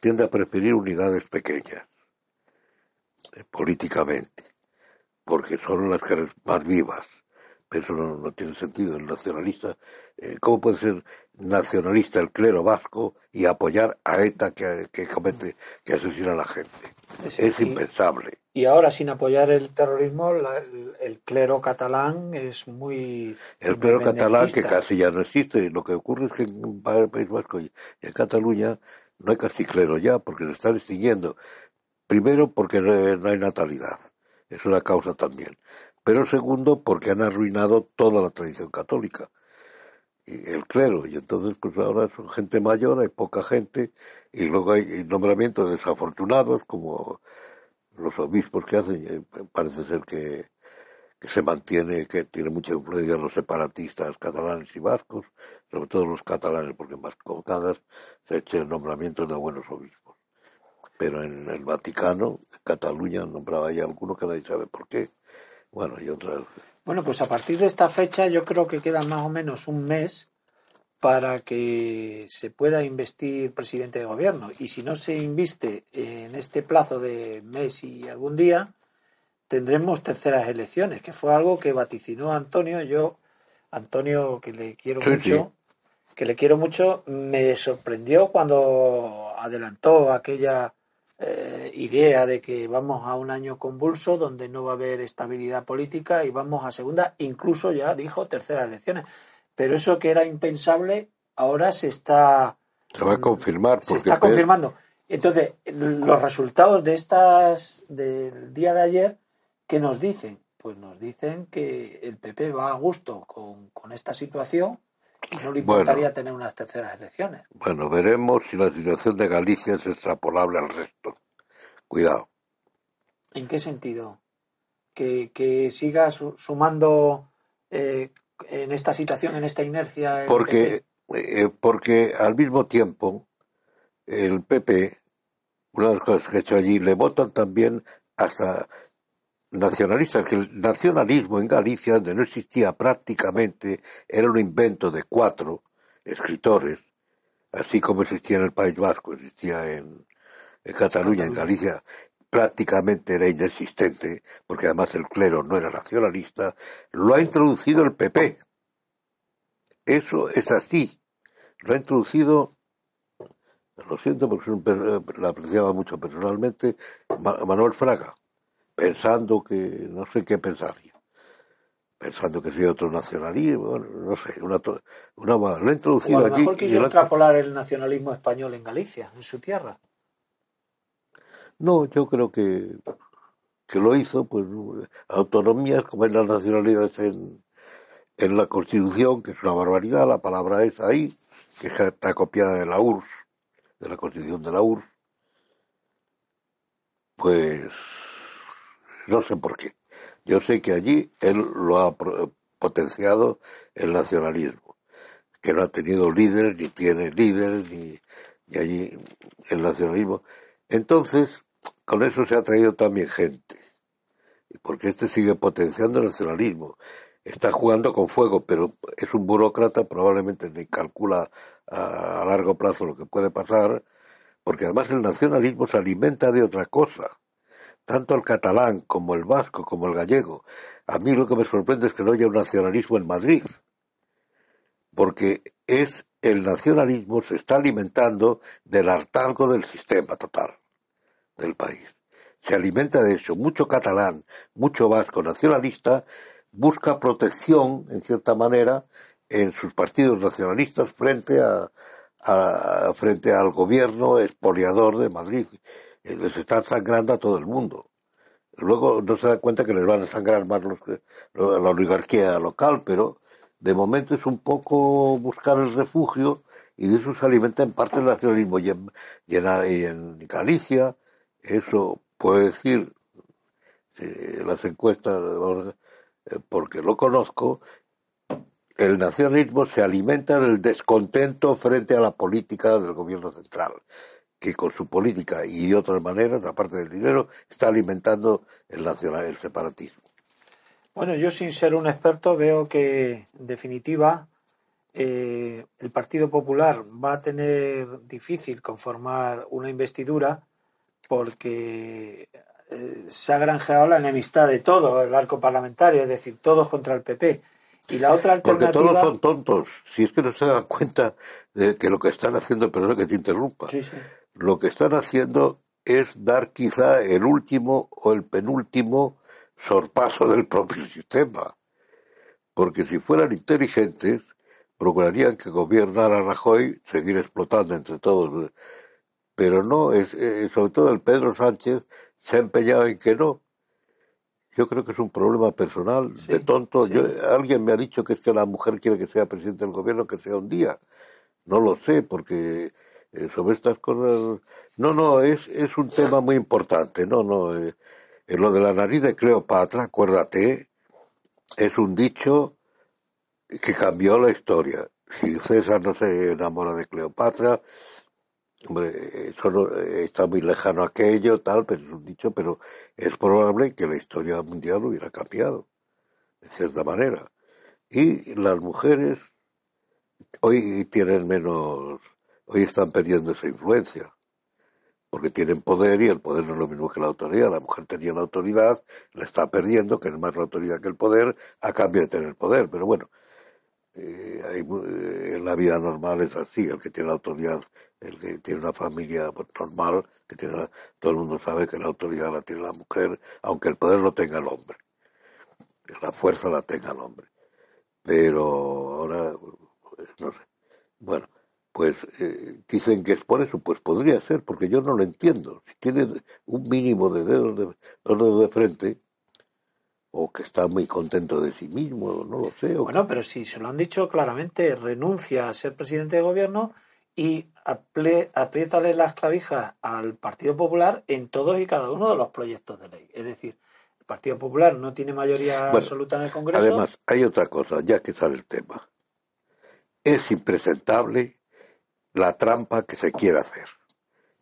tiende a preferir unidades pequeñas, eh, políticamente, porque son las que más vivas. Pero eso no, tiene sentido. El nacionalista, eh, ¿cómo puede ser nacionalista el clero vasco y apoyar a ETA que, comete, que asesina a la gente? es impensable. y ahora sin apoyar el terrorismo el, el, clero catalán es muy el clero catalán que casi ya no existe lo que ocurre es que en el País Vasco y en Cataluña no hay casi clero ya porque se están extinguiendo primero porque no hay natalidad es una causa también pero segundo porque han arruinado toda la tradición católica y el clero y entonces pues ahora son gente mayor hay poca gente y luego hay nombramientos desafortunados como los obispos que hacen, eh, parece ser que, que se mantiene, que tiene mucha influencia los separatistas catalanes y vascos, sobre todo los catalanes, porque en Vascongadas se echa el nombramiento de buenos obispos. Pero en el Vaticano, Cataluña, nombraba ya alguno que nadie sabe por qué. Bueno, y otras. Bueno, pues a partir de esta fecha yo creo que queda más o menos un mes para que se pueda investir presidente de gobierno. Y si no se inviste en este plazo de mes y algún día, tendremos terceras elecciones, que fue algo que vaticinó Antonio. Yo, Antonio, que le quiero mucho, que le quiero mucho, me sorprendió cuando adelantó aquella eh, idea de que vamos a un año convulso donde no va a haber estabilidad política y vamos a segunda, incluso ya dijo terceras elecciones. Pero eso que era impensable ahora se está se va a confirmar se está confirmando. Entonces los resultados de estas del día de ayer qué nos dicen pues nos dicen que el PP va a gusto con, esta situación no le importaría tener unas terceras elecciones. Bueno veremos si la situación de Galicia es extrapolable al resto. Cuidado. En qué sentido que, que siga sumando eh, en esta situación, en esta inercia? Porque, eh, porque al mismo tiempo el PP, una de las cosas que he hecho allí, le votan también hasta nacionalistas, que el nacionalismo en Galicia, donde no existía prácticamente, era un invento de cuatro escritores, así como existía en el País Vasco, existía en, en Cataluña, en Galicia, prácticamente era inexistente, porque además el clero no era nacionalista, lo ha introducido el PP. Eso es así. Lo ha introducido, lo siento porque la apreciaba mucho personalmente, Manuel Fraga, pensando que, no sé qué pensaría, pensando que sería otro nacionalismo, no sé, una, una lo ha introducido o a lo mejor quiso extrapolar el nacionalismo español en Galicia, en su tierra. No, yo creo que, que lo hizo, pues, autonomías como en las nacionalidades en, en la Constitución, que es una barbaridad, la palabra es ahí, que está copiada de la URSS, de la Constitución de la URSS, pues no sé por qué. Yo sé que allí él lo ha potenciado el nacionalismo, que no ha tenido líderes, ni tiene líderes, ni, allí el nacionalismo. Entonces, con eso se ha traído también gente, porque este sigue potenciando el nacionalismo. Está jugando con fuego, pero es un burócrata, probablemente ni calcula a, largo plazo lo que puede pasar, porque además el nacionalismo se alimenta de otra cosa. Tanto el catalán como el vasco como el gallego. A mí lo que me sorprende es que no haya un nacionalismo en Madrid, porque es el nacionalismo se está alimentando del hartazgo del sistema total del país. Se alimenta de eso. Mucho catalán, mucho vasco nacionalista busca protección, en cierta manera, en sus partidos nacionalistas frente a, frente al gobierno expoliador de Madrid. Eh, les está sangrando a todo el mundo. Luego no se da cuenta que les van a sangrar más los, la oligarquía local, pero de momento es un poco buscar el refugio y de eso se alimenta en parte el nacionalismo. Y en, y en Galicia, eso puede decir, las encuestas, eh, porque lo conozco, el nacionalismo se alimenta del descontento frente a la política del gobierno central, que con su política y de otras maneras, aparte del dinero, está alimentando el nacional, el separatismo. Bueno, yo sin ser un experto veo que, en definitiva, eh, el Partido Popular va a tener difícil conformar una investidura porque eh, se ha granjeado la enemistad de todo el arco parlamentario, es decir, todos contra el PP. Y la otra alternativa... Porque todos son tontos. Si es que no se dan cuenta de que lo que están haciendo, perdón que te interrumpa, lo que están haciendo es dar quizá el último o el penúltimo sorpaso del propio sistema. Porque si fueran inteligentes, procurarían que gobernara Rajoy, seguir explotando entre todos. Pero no, es, eh, sobre todo el Pedro Sánchez se ha empeñado en que no. Yo creo que es un problema personal, de tonto. Yo, alguien me ha dicho que es que la mujer quiere que sea presidente del gobierno, que sea un día. No lo sé, porque sobre estas cosas. No, no, es, es un tema muy importante. No, no. Eh, en lo de la nariz de Cleopatra, acuérdate, es un dicho que cambió la historia. Si César no se enamora de Cleopatra, hombre, eso está muy lejano aquello, tal, pero es un dicho, pero es probable que la historia mundial hubiera cambiado, de cierta manera. Y las mujeres hoy tienen menos hoy están perdiendo esa influencia, porque tienen poder y el poder no es lo mismo que la autoridad. La mujer tenía la autoridad, la está perdiendo, que es más la autoridad que el poder, a cambio de tener poder. Pero bueno, eh, eh, en la vida normal es así, el que tiene la autoridad, el que tiene una familia normal, que tiene todo el mundo sabe que la autoridad la tiene la mujer, aunque el poder lo tenga el hombre, la fuerza la tenga el hombre. Pero ahora, no sé. Bueno, pues eh, dicen que es por eso, pues podría ser, porque yo no lo entiendo. Si tiene un mínimo de dedos de, dos dedos de frente, o que está muy contento de sí mismo, no lo sé. Bueno, pero si se lo han dicho claramente, renuncia a ser presidente de gobierno y apriétale las clavijas al Partido Popular en todos y cada uno de los proyectos de ley. Es decir, el Partido Popular no tiene mayoría absoluta en el Congreso. Además, hay otra cosa, ya que sale el tema. Es impresentable la trampa que se quiere hacer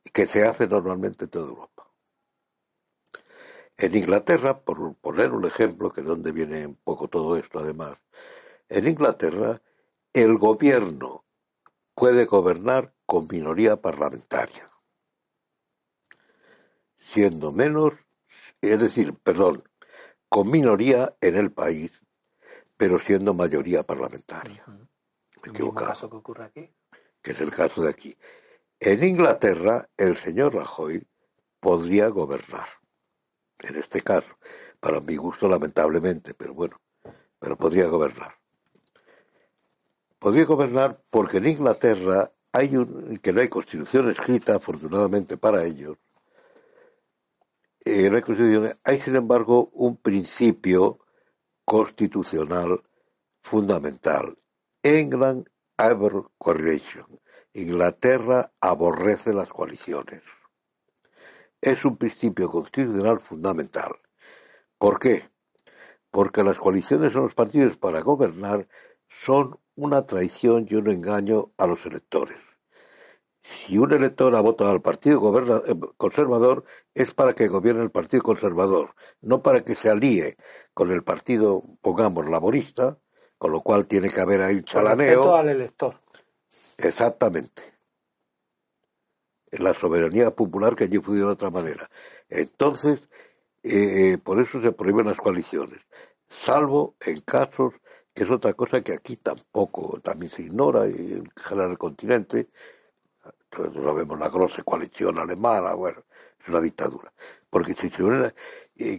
y que se hace normalmente en toda Europa. En Inglaterra, por poner un ejemplo, que es donde viene un poco todo esto además, en Inglaterra el gobierno puede gobernar con minoría parlamentaria, siendo menos, es decir, perdón, con minoría en el país, pero siendo mayoría parlamentaria. Me ¿El caso que ocurre aquí? Que es el caso de aquí. En Inglaterra, el señor Rajoy podría gobernar. En este caso, para mi gusto, lamentablemente, pero bueno, pero podría gobernar. Podría gobernar porque en Inglaterra hay un, que no hay constitución escrita, afortunadamente para ellos. Eh, hay constitución, hay sin embargo un principio constitucional fundamental. England Ever Coalition. Inglaterra aborrece las coaliciones. Es un principio constitucional fundamental. ¿Por qué? Porque las coaliciones son los partidos para gobernar son una traición y un engaño a los electores. Si un elector ha votado al Partido eh, Conservador es para que gobierne el Partido Conservador, no para que se alíe con el Partido, pongamos, laborista, con lo cual tiene que haber ahí un chalaneo. al elector. Exactamente. En la soberanía popular que allí fue de otra manera. Entonces, eh, por eso se prohíben las coaliciones, salvo en casos que es otra cosa que aquí tampoco, también se ignora y en general el continente. Entonces sabemos la grosa coalición alemana, bueno, es una dictadura. Porque si se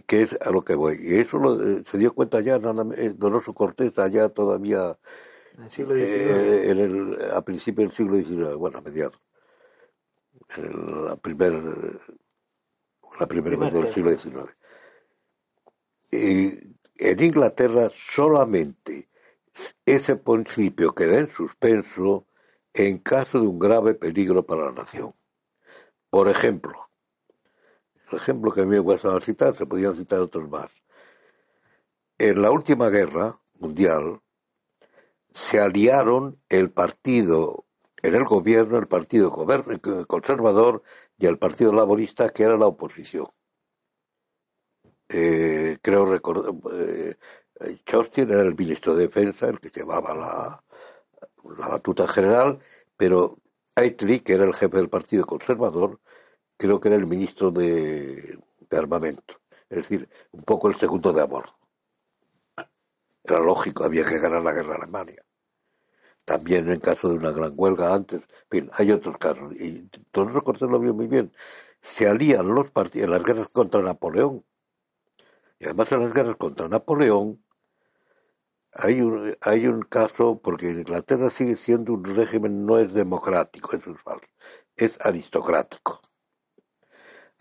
que es a lo que voy. Y eso lo, eh, se dio cuenta ya eh, Donoso Cortés, allá todavía en el siglo eh, en el, a principios del siglo XIX, bueno, a mediados. En la primera la primera mitad del siglo XIX. Y en Inglaterra solamente ese principio queda en suspenso en caso de un grave peligro para la nación. Por ejemplo, ejemplo que a mí me gusta citar, se podían citar otros más. En la última guerra mundial se aliaron el partido, en el gobierno, el partido conservador y el partido laborista, que era la oposición. Eh, creo recordar, eh, era el ministro de Defensa, el que llevaba la, la batuta general, pero Aitley, que era el jefe del partido conservador, creo que era el ministro de, armamento, es decir, un poco el segundo de amor. Era lógico, había que ganar la guerra a Alemania. También en caso de una gran huelga antes, en hay otros casos. Y Torres Cortés lo vio muy bien. se alían los partidos en las guerras contra Napoleón. Y además en las guerras contra Napoleón hay un, hay un caso, porque Inglaterra sigue siendo un régimen, no es democrático, eso es falso, es aristocrático.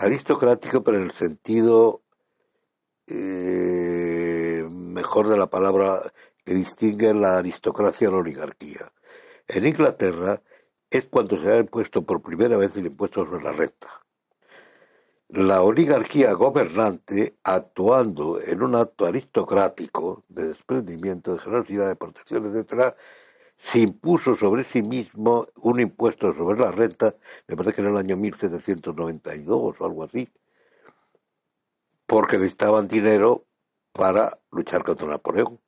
Aristocrático, pero en el sentido eh, mejor de la palabra que distingue la aristocracia de la oligarquía. En Inglaterra es cuando se ha impuesto por primera vez el impuesto sobre la renta. La oligarquía gobernante, actuando en un acto aristocrático de desprendimiento, de generosidad, de protección, etc., se impuso sobre sí mismo un impuesto sobre la renta, me parece que en el año 1792 o algo así, porque necesitaban dinero para luchar contra Napoleón.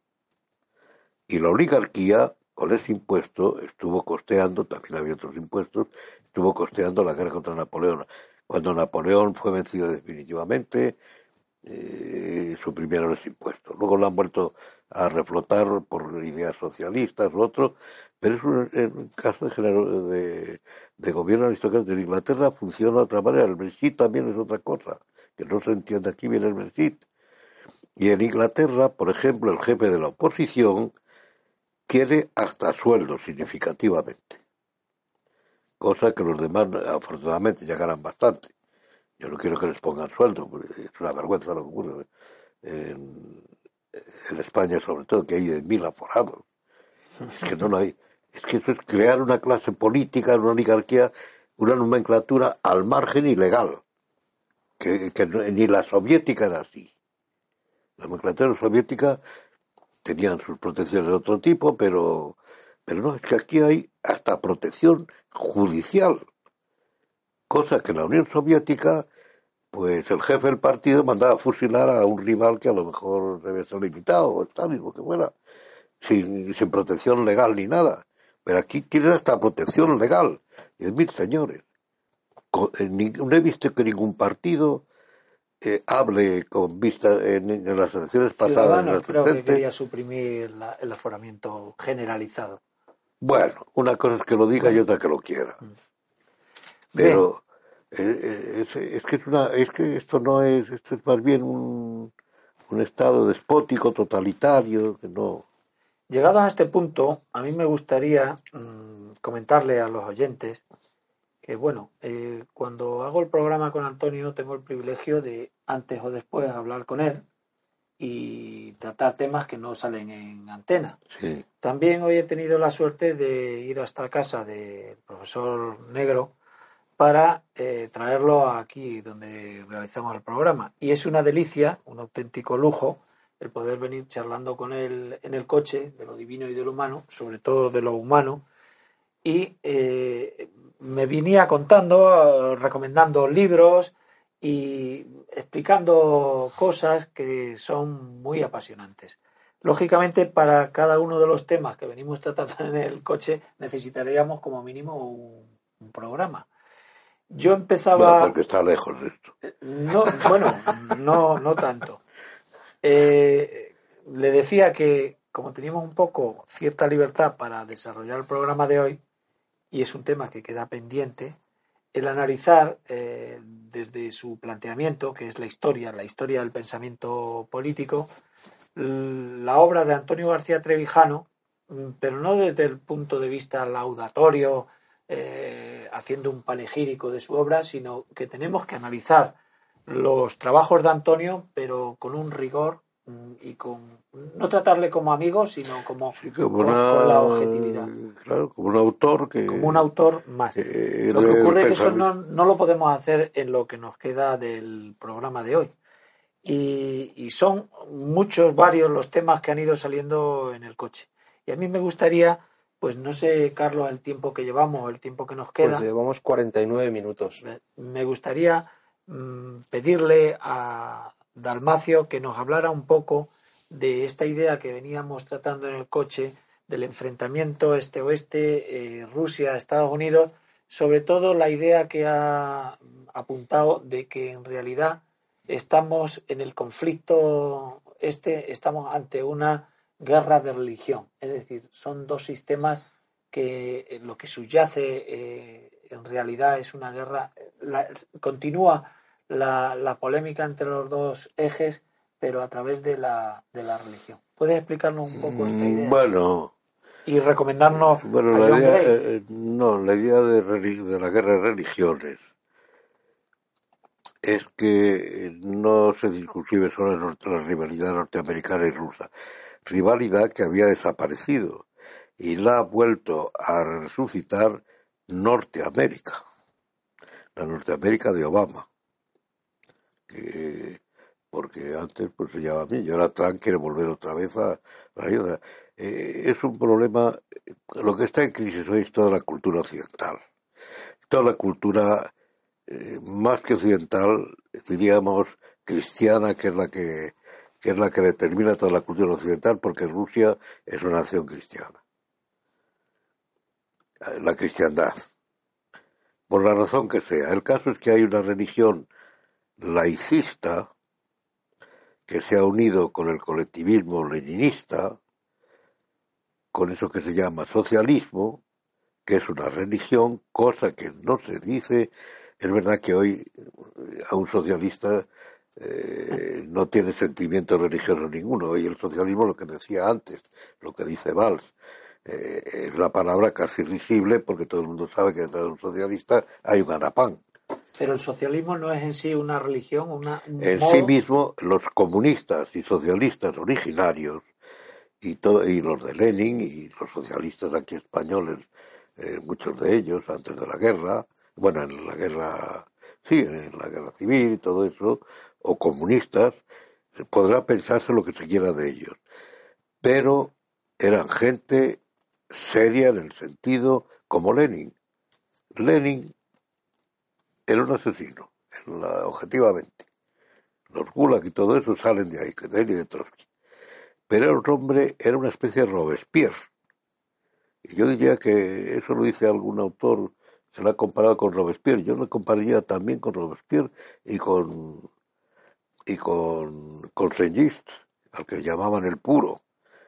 Y la oligarquía, con ese impuesto, estuvo costeando, también había otros impuestos, estuvo costeando la guerra contra Napoleón. Cuando Napoleón fue vencido definitivamente, eh, suprimieron los impuestos. Luego lo han vuelto a reflotar por ideas socialistas u otros, pero es un, caso de, de, de gobierno aristocrático. En Inglaterra funciona de otra manera. El Brexit también es otra cosa que no se entiende aquí bien el Brexit. Y en Inglaterra, por ejemplo, el jefe de la oposición quiere hasta sueldo significativamente. Cosa que los demás, afortunadamente, llegarán bastante. Yo no quiero que les pongan sueldo, es una vergüenza lo que ocurre en, en España, sobre todo, que hay de mil aforados. Es que no lo hay. Es que eso es crear una clase política, una oligarquía, una nomenclatura al margen ilegal que, ni la soviética era así. La nomenclatura soviética tenían sus protecciones de otro tipo, pero, pero no, es que aquí hay hasta protección judicial, cosa que la Unión Soviética, pues el jefe del partido mandaba a fusilar a un rival que a lo mejor debe ser limitado, o Stalin, o que fuera, sin, sin protección legal ni nada. Pero aquí tienen hasta protección legal. Y es mil señores. Eh, no he visto que ningún partido eh, hable con vista en, las elecciones pasadas. creo que quería suprimir el aforamiento generalizado. Bueno, una cosa es que lo diga y otra que lo quiera. Mm. Pero eh, es, que es, una, es que esto no es, esto es más bien un, un estado despótico, totalitario, que no. Llegados a este punto, a mí me gustaría mm, comentarle a los oyentes que bueno, eh, cuando hago el programa con Antonio tengo el privilegio de antes o después hablar con él y tratar temas que no salen en antena. También hoy he tenido la suerte de ir hasta casa del profesor Negro para eh, traerlo aquí donde realizamos el programa. Y es una delicia, un auténtico lujo, el poder venir charlando con él en el coche de lo divino y de lo humano, sobre todo de lo humano, y eh, me venía contando, recomendando libros y explicando cosas que son muy apasionantes. Lógicamente, para cada uno de los temas que venimos tratando en el coche, necesitaríamos como mínimo un, programa. Yo empezaba. No, porque está lejos de esto. No, bueno, no, no tanto. Eh, le decía que, como teníamos un poco cierta libertad para desarrollar el programa de hoy, y es un tema que queda pendiente, el analizar eh, desde su planteamiento, que es la historia, la historia del pensamiento político, la obra de Antonio García Trevijano, mm, pero no desde el punto de vista laudatorio, eh, haciendo un panegírico de su obra, sino que tenemos que analizar los trabajos de Antonio, pero con un rigor Mm, y con no tratarle como amigo sino como, con, la objetividad. Claro como un autor que como un autor más. eh, lo que ocurre es que eso no, no, lo podemos hacer en lo que nos queda del programa de hoy. Y, y, son muchos varios los temas que han ido saliendo en el coche. Y a mí me gustaría pues no sé Carlos el tiempo que llevamos el tiempo que nos queda. pues llevamos 49 minutos. Me gustaría mm, pedirle a, Dalmacio que nos hablara un poco de esta idea que veníamos tratando en el coche del enfrentamiento este-oeste, eh, Rusia-Estados Unidos, sobre todo la idea que ha apuntado de que en realidad estamos en el conflicto este, estamos ante una guerra de religión, es decir, son dos sistemas que lo que subyace eh, en realidad es una guerra continúa la, la, polémica entre los dos ejes, pero a través de la, de la religión. ¿Puedes explicarnos un poco esta idea? Bueno. Y recomendarnos. Bueno, la idea, eh, no, la idea de, de la guerra de religiones es que no se discute solo la rivalidad norteamericana y rusa, rivalidad que había desaparecido y la ha vuelto a resucitar Norteamérica, la Norteamérica de Obama, porque antes pues se llamaba mí, y ahora Trump quiere volver otra vez a la ayuda. Eh, es un problema, lo que está en crisis hoy es toda la cultura occidental, toda la cultura eh, más que occidental, diríamos cristiana, que es la que, que es la que determina toda la cultura occidental, porque Rusia es una nación cristiana. La cristiandad. Por la razón que sea. El caso es que hay una religión laicista que se ha unido con el colectivismo leninista, con eso que se llama socialismo, que es una religión, cosa que no se dice es verdad que hoy a un socialista eh, no tiene sentimiento religioso ninguno. Y el socialismo, lo que decía antes, lo que dice Valls, eh, es la palabra casi risible porque todo el mundo sabe que detrás de un socialista hay un ganapán. Pero el socialismo no es en sí una religión, una. en sí mismo, los comunistas y socialistas originarios y, todo, y los de Lenin y los socialistas aquí españoles, eh, muchos de ellos antes de la guerra, bueno, en la guerra, sí, en la guerra civil y todo eso, o comunistas, podrá pensarse lo que se quiera de ellos. Pero eran gente seria en el sentido como Lenin. Lenin era un asesino, objetivamente. Los Gulag y todo eso salen de ahí, de él y de Trotsky. Pero era un hombre, era una especie de Robespierre. Y yo diría que eso lo dice algún autor se la ha comparado con Robespierre. Yo lo compararía también con Robespierre y con y con, con al que llamaban el puro.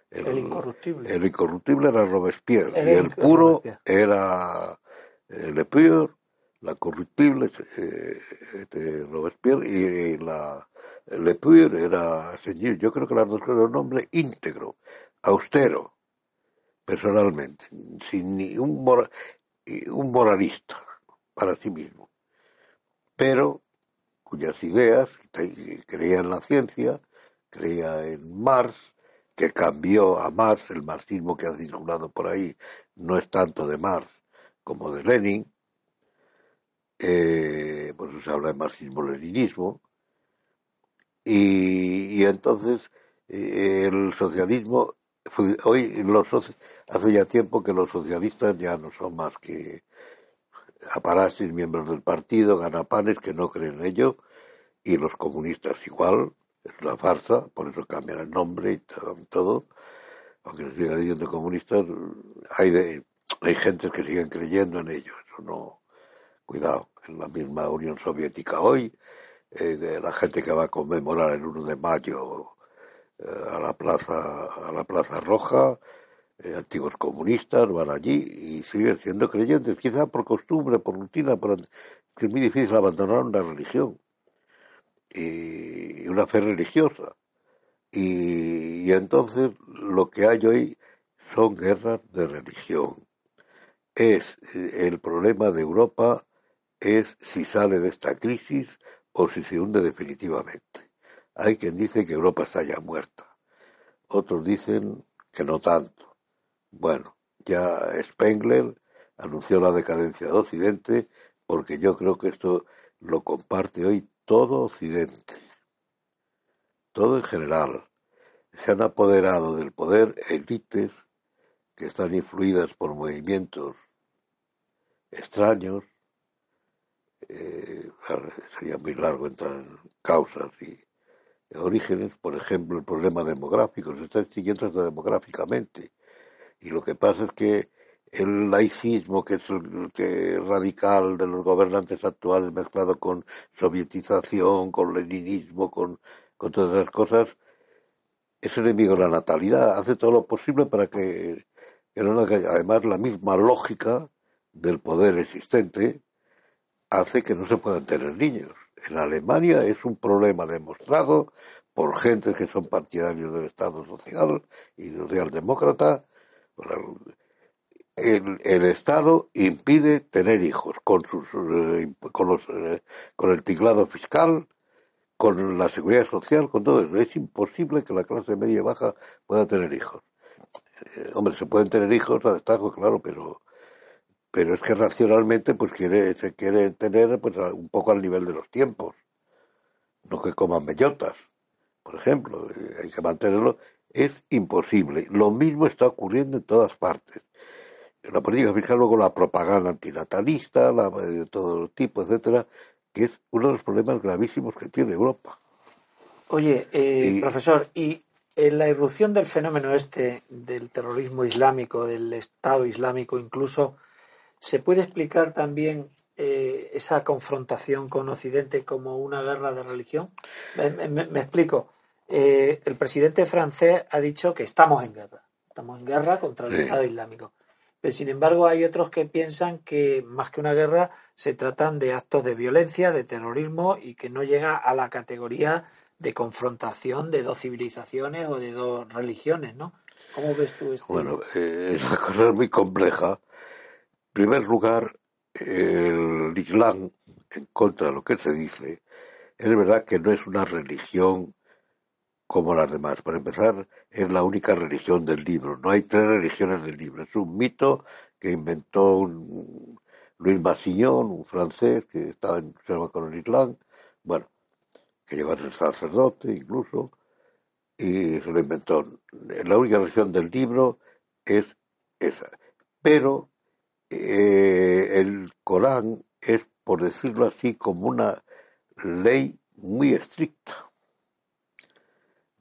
El, incorruptible. El incorruptible era Robespierre y el puro era el Le Pur, la corruptible eh, este, Robespierre y, la Le Pur era Saint Yo creo que las dos cosas un nombre íntegro, austero, personalmente, sin ni un un moralista para sí mismo, pero cuyas ideas creía en la ciencia, creía en Marx, que cambió a Marx, el marxismo que ha circulado por ahí no es tanto de Marx como de Lenin, eh, pues se habla de marxismo-leninismo, y, entonces eh, el socialismo hoy los hace ya tiempo que los socialistas ya no son más que aparatos miembros del partido, ganapanes que no creen en ello, y los comunistas igual, es una farsa, por eso cambian el nombre y todo, aunque se siga diciendo comunistas, hay, de, hay gente que siguen creyendo en ello, eso no, cuidado, en la misma Unión Soviética hoy, eh, la gente que va a conmemorar el 1 de mayo eh, a la plaza a la plaza roja eh, antiguos comunistas van allí y siguen siendo creyentes quizá por costumbre por rutina por, que es muy difícil abandonar una religión y una fe religiosa y, entonces lo que hay hoy son guerras de religión es eh, el problema de Europa es si sale de esta crisis o si se hunde definitivamente hay quien dice que Europa está ya muerta. Otros dicen que no tanto. Bueno, ya Spengler anunció la decadencia de Occidente porque yo creo que esto lo comparte hoy todo Occidente. Todo en general. Se han apoderado del poder élites que están influidas por movimientos extraños. Eh, sería muy largo entrar en causas y orígenes, por ejemplo, el problema demográfico, se está extinguiendo hasta demográficamente. Y lo que pasa es que el laicismo, que es el que radical de los gobernantes actuales, mezclado con sovietización, con leninismo, con, todas esas cosas, es enemigo de la natalidad. Hace todo lo posible para que, además, la misma lógica del poder existente, hace que no se puedan tener niños. En Alemania es un problema demostrado por gente que son partidarios del Estado social y socialdemócrata. El, el Estado impide tener hijos con, sus, eh, con, los, eh, con el tiglado fiscal, con la seguridad social, con todo eso. Es imposible que la clase media y baja pueda tener hijos. Eh, hombre, se pueden tener hijos a destajo, claro, pero pero es que racionalmente pues quiere se quiere tener pues un poco al nivel de los tiempos no que coman bellotas por ejemplo hay que mantenerlo es imposible lo mismo está ocurriendo en todas partes la política fiscal luego la propaganda antinatalista la de todo tipo etcétera que es uno de los problemas gravísimos que tiene Europa oye eh, profesor y en la irrupción del fenómeno este del terrorismo islámico del Estado islámico incluso ¿Se puede explicar también eh, esa confrontación con Occidente como una guerra de religión? Me, explico. Eh, el presidente francés ha dicho que estamos en guerra. Estamos en guerra contra el Estado Islámico. Pero sin embargo hay otros que piensan que más que una guerra se tratan de actos de violencia, de terrorismo y que no llega a la categoría de confrontación de dos civilizaciones o de dos religiones, ¿no? ¿Cómo ves tú esto? Bueno, eh, esa cosa es muy compleja primer lugar, el Islam, en contra de lo que se dice, es verdad que no es una religión como las demás. Para empezar, es la única religión del libro. No hay tres religiones del libro. Es un mito que inventó un Luis Massillon, un francés que estaba en con el Islam, bueno, que llegó a ser sacerdote incluso, y se lo inventó. La única religión del libro es esa. Pero eh, el Corán es, por decirlo así, como una ley muy estricta.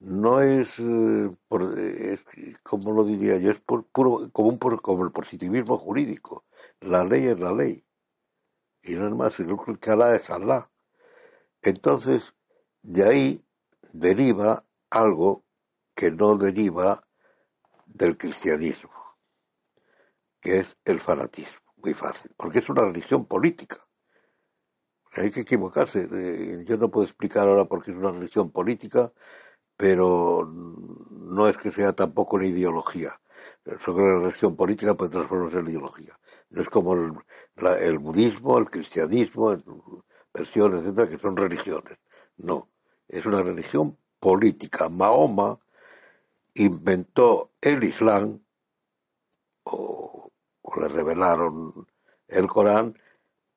No es, eh, por, como lo diría yo, es por, puro, como, un, como el positivismo jurídico. La ley es la ley. Y no es más, el que Alá es Alá. Entonces, de ahí deriva algo que no deriva del cristianismo que es el fanatismo. Muy fácil, porque es una religión política. Hay que equivocarse. Eh, yo no puedo explicar ahora por qué es una religión política, pero no es que sea tampoco una ideología. Que la religión política puede transformarse en ideología. No es como el, el budismo, el cristianismo, versiones, etcétera, que son religiones. No, es una religión política. Mahoma inventó el Islam, o le revelaron el Corán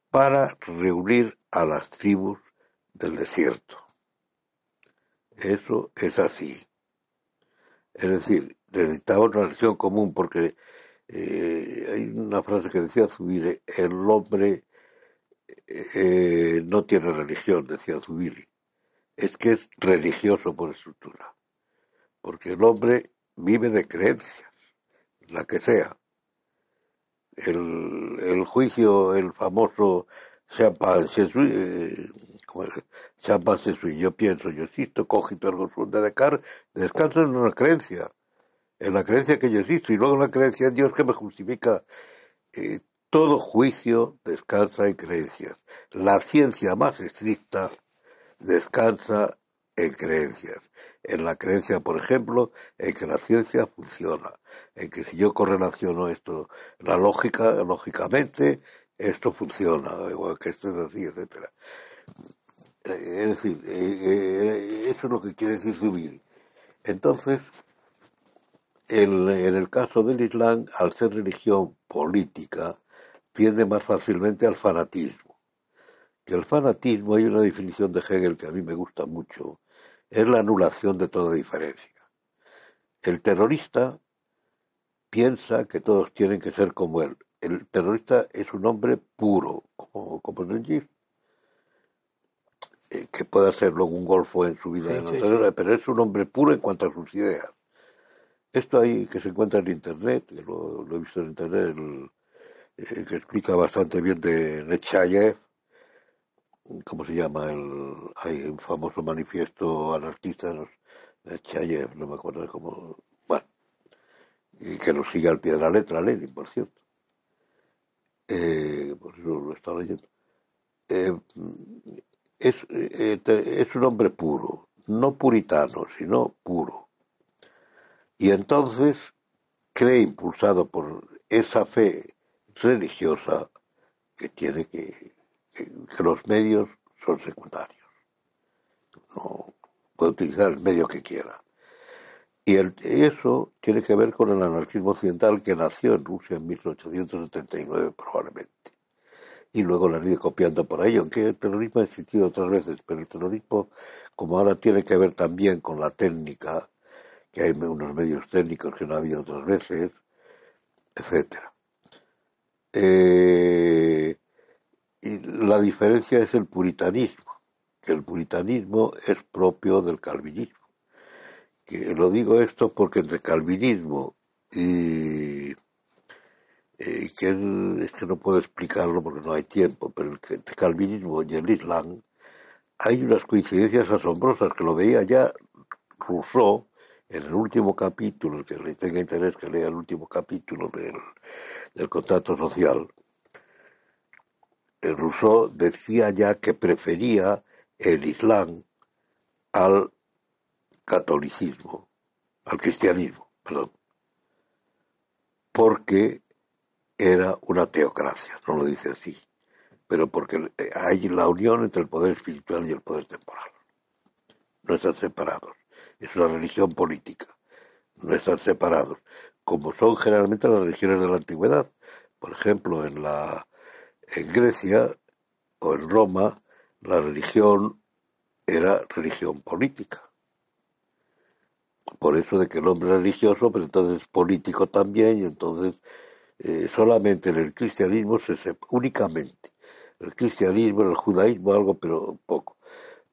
para reunir a las tribus del desierto. Eso es así. Es decir, necesitaba una religión común porque eh, hay una frase que decía Zubiri, el hombre eh, no tiene religión, decía Zubiri. Es que es religioso por estructura. Porque el hombre vive de creencias, la que sea el, el juicio, el famoso Champagne eh, yo pienso, yo existo, cogito el de decar, descanso en una creencia, en la creencia que yo existo, y luego la creencia en Dios que me justifica. Eh, todo juicio descansa en creencias. La ciencia más estricta descansa en creencias. En la creencia, por ejemplo, en que la ciencia funciona en que si yo correlaciono esto, la lógica, lógicamente, esto funciona, igual que esto es así, etcétera. Eh, es decir, eh, eh, eso es lo que quiere decir subir. Entonces, en el caso del Islam, al ser religión política, tiende más fácilmente al fanatismo. Que el fanatismo, hay una definición de Hegel que a mí me gusta mucho, es la anulación de toda diferencia. El terrorista piensa que todos tienen que ser como él. El terrorista es un hombre puro, como, como el eh, que puede hacer luego un golfo en su vida, pero es un hombre puro en cuanto a sus ideas. Esto ahí que se encuentra en Internet, que lo, he visto en Internet, el, que explica bastante bien de Nechayev, ¿cómo se llama? El, hay un famoso manifiesto anarquista, Nechayev, no me acuerdo cómo, y que lo siga al pie de la letra Lenin, por cierto. Eh, por eso lo estado leyendo. eh, es, eh, es un hombre puro, no puritano, sino puro. Y entonces cree, impulsado por esa fe religiosa, que tiene que, que, los medios son secundarios. No puede utilizar el medio que quiera. Y el, eso tiene que ver con el anarquismo occidental que nació en Rusia en 1879 probablemente. Y luego la ido copiando por ahí, aunque el terrorismo ha existido otras veces, pero el terrorismo, como ahora tiene que ver también con la técnica, que hay unos medios técnicos que no ha habido otras veces, etcétera. Eh, y la diferencia es el puritanismo, que el puritanismo es propio del calvinismo. Que lo digo esto porque entre calvinismo y eh, que es que no puedo explicarlo porque no hay tiempo, pero entre calvinismo y el islam hay unas coincidencias asombrosas que lo veía ya Rousseau en el último capítulo, el que le tenga interés que lea el último capítulo del, del contrato social, el Rousseau decía ya que prefería el Islam al catolicismo, al cristianismo, perdón, porque era una teocracia, no lo dice así, pero porque hay la unión entre el poder espiritual y el poder temporal. No están separados. Es una religión política. No están separados como son generalmente las religiones de la antigüedad. Por ejemplo, en la en Grecia o en Roma la religión era religión política. Por eso de que el hombre es religioso, pero entonces es político también, y entonces eh, solamente en el cristianismo se únicamente el cristianismo, el judaísmo algo, pero poco.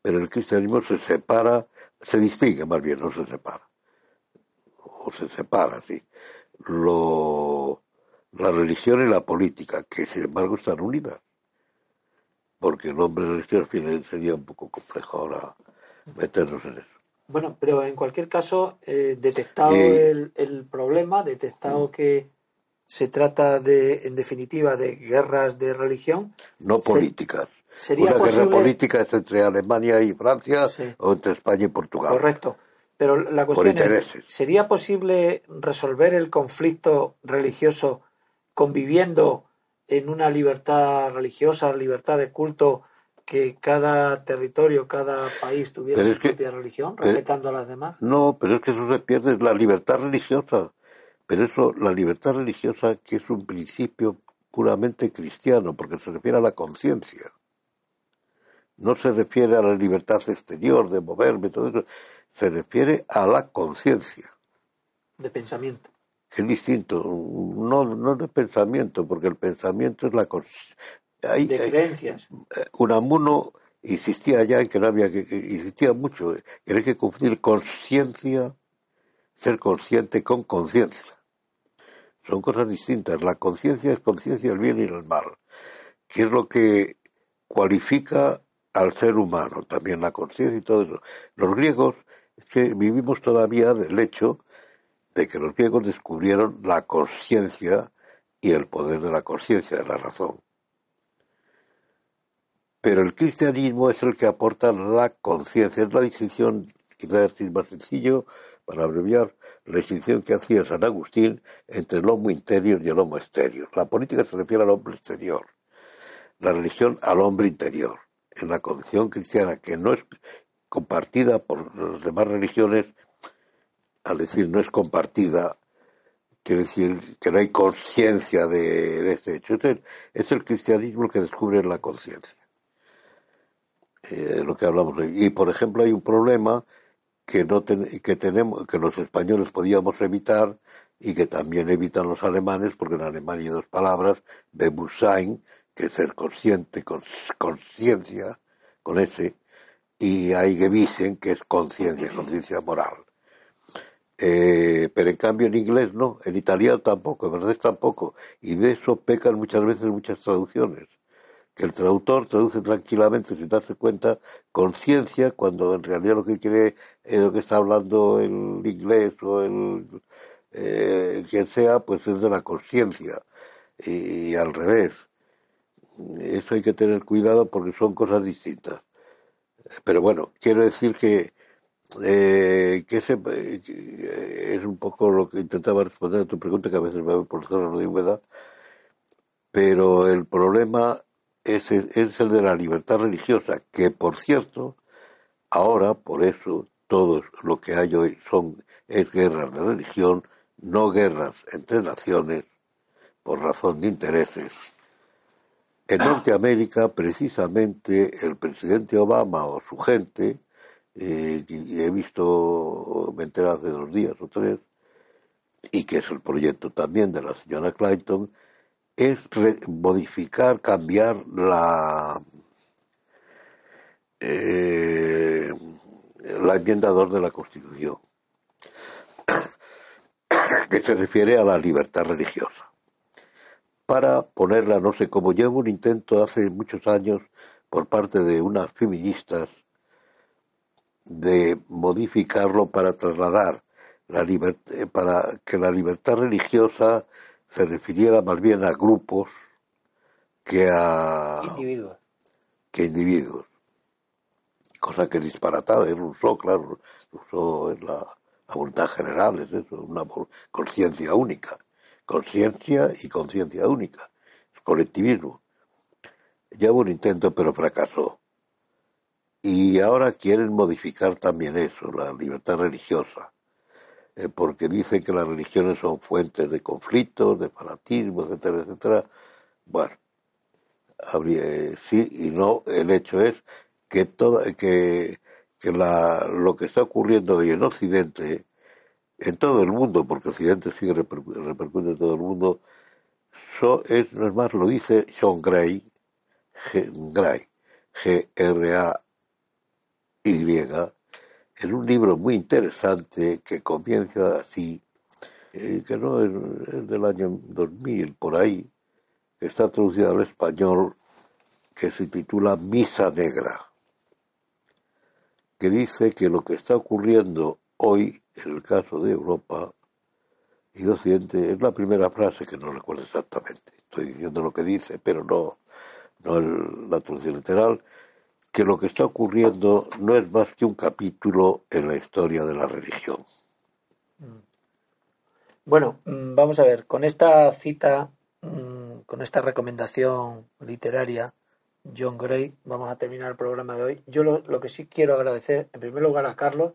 Pero el cristianismo se separa, se distingue más bien, no se separa o se separa, sí. Lo, la religión y la política, que sin embargo están unidas. Porque el hombre de la final sería un poco complejo ahora meternos en eso. Bueno, pero en cualquier caso, eh, detectado el, el, problema, detectado mm. que se trata de, en definitiva, de guerras de religión. No políticas. Sería Una guerra política es entre Alemania y Francia o entre España y Portugal. Correcto. Pero la cuestión es, ¿sería posible resolver el conflicto religioso conviviendo en una libertad religiosa, libertad de culto, que cada territorio, cada país tuviera su propia religión, respetando a las demás? No, pero es que eso se pierde, la libertad religiosa. Pero eso, la libertad religiosa, que es un principio puramente cristiano, porque se refiere a la conciencia. No se refiere a la libertad exterior de moverme, todo eso se refiere a la conciencia. De pensamiento. Que es distinto, no, no de pensamiento, porque el pensamiento es la conciencia. De creencias. Eh, Unamuno insistía ya en que no había que, insistía mucho, que hay que confundir conciencia, ser consciente con conciencia. Son cosas distintas. La conciencia es conciencia del bien y del mal, que es lo que cualifica al ser humano, también la conciencia y todo eso. Los griegos es que vivimos todavía del hecho de que los griegos descubrieron la conciencia y el poder de la conciencia, de la razón. Pero el cristianismo es el que aporta la conciencia, es la distinción, quizás es más sencillo, para abreviar, la distinción que hacía San Agustín entre el homo interior y el homo exterior. La política se refiere al hombre exterior, la religión al hombre interior. En la concepción cristiana, que no es compartida por las demás religiones, al decir no es compartida, quiere decir que no hay conciencia de, este hecho. Es el, cristianismo el que descubre la conciencia. Eh, lo que hablamos Y por ejemplo hay un problema que no que tenemos, que los españoles podíamos evitar y que también evitan los alemanes, porque en Alemania hay dos palabras, Bewusstsein, que es ser consciente, conciencia, con ese, y hay que es conciencia, conciencia moral. Eh, pero en cambio en inglés no, en italiano tampoco, en francés tampoco, y de eso pecan muchas veces muchas traducciones, el traductor traduce tranquilamente sin darse cuenta conciencia cuando en realidad lo que quiere es lo que está hablando el inglés o el eh, quien sea, pues es de la conciencia y, al revés. eso hay que tener cuidado porque son cosas distintas. Pero bueno, quiero decir que, eh, que ese, eh, es un poco lo que intentaba responder a tu pregunta, que a veces me voy por no de verdad, pero el problema es, es el de la libertad religiosa, que por cierto, ahora, por eso, todo lo que hay hoy son es guerras de religión, no guerras entre naciones por razón de intereses. En Norteamérica, precisamente, el presidente Obama o su gente, eh, he visto, me enteré hace dos días o tres, y que es el proyecto también de la señora Clinton, es modificar, cambiar la, eh, la enmienda 2 de la Constitución, que se refiere a la libertad religiosa, para ponerla, no sé cómo, llevo un intento hace muchos años por parte de unas feministas de modificarlo para trasladar la libertad, para que la libertad religiosa se refiriera más bien a grupos que a individuos. Que individuos. Cosa que es disparatada, es Rousseau, claro, Rousseau es la, la voluntad general, es eso, una conciencia única. Conciencia y conciencia única. Es colectivismo. Ya hubo un intento, pero fracasó. Y ahora quieren modificar también eso, la libertad religiosa eh, porque dice que las religiones son fuentes de conflictos, de fanatismo, etcétera, etcétera. Bueno, habría, eh, sí y no. El hecho es que, toda, que, que la, lo que está ocurriendo hoy en Occidente, en todo el mundo, porque Occidente sigue repercute en todo el mundo, es, no es más, lo dice John Gray, G, Gray, G-R-A-Y, es un libro muy interesante que comienza así, eh, que no es, del año 2000, por ahí, que está traducido al español, que se titula Misa Negra, que dice que lo que está ocurriendo hoy, en el caso de Europa y Occidente, es la primera frase que no recuerdo exactamente. Estoy diciendo lo que dice, pero no, no la traducción literal, que lo que está ocurriendo no es más que un capítulo en la historia de la religión. Mm. Bueno, mm, vamos a ver, con esta cita, mm, con esta recomendación literaria, John Gray, vamos a terminar el programa de hoy. Yo lo, que sí quiero agradecer, en primer lugar, a Carlos,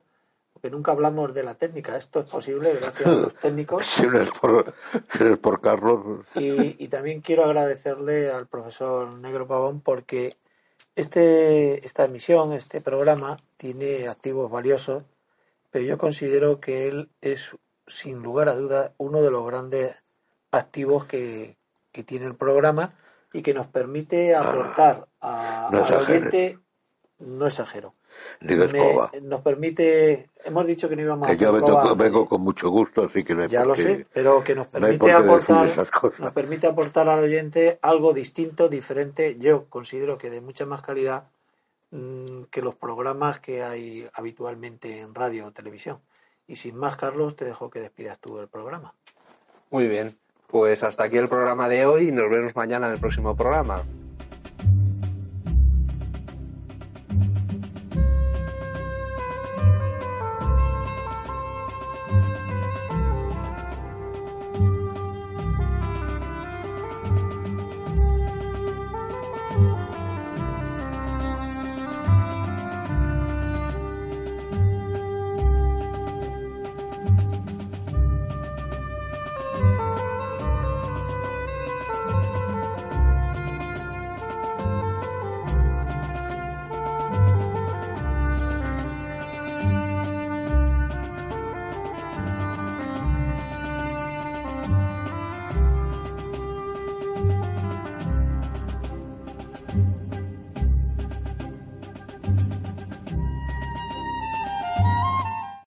porque nunca hablamos de la técnica. Esto es posible gracias a los técnicos. Si no es por, Carlos. Y, y, también quiero agradecerle al profesor Negro Pavón porque este, esta emisión, este programa, tiene activos valiosos, pero yo considero que él es, sin lugar a dudas, uno de los grandes activos que, tiene el programa y que nos permite aportar a, no al oyente, no exagero, me, nos permite, hemos dicho que no íbamos que a yo vengo, vengo, con mucho gusto, así que no Ya lo sé, pero que nos permite aportar, nos permite aportar al oyente algo distinto, diferente. Yo considero que de mucha más calidad mm, que los programas que hay habitualmente en radio o televisión. Y sin más, Carlos, te dejo que despidas tú el programa. Muy bien, pues hasta aquí el programa de hoy y nos vemos mañana en el próximo programa.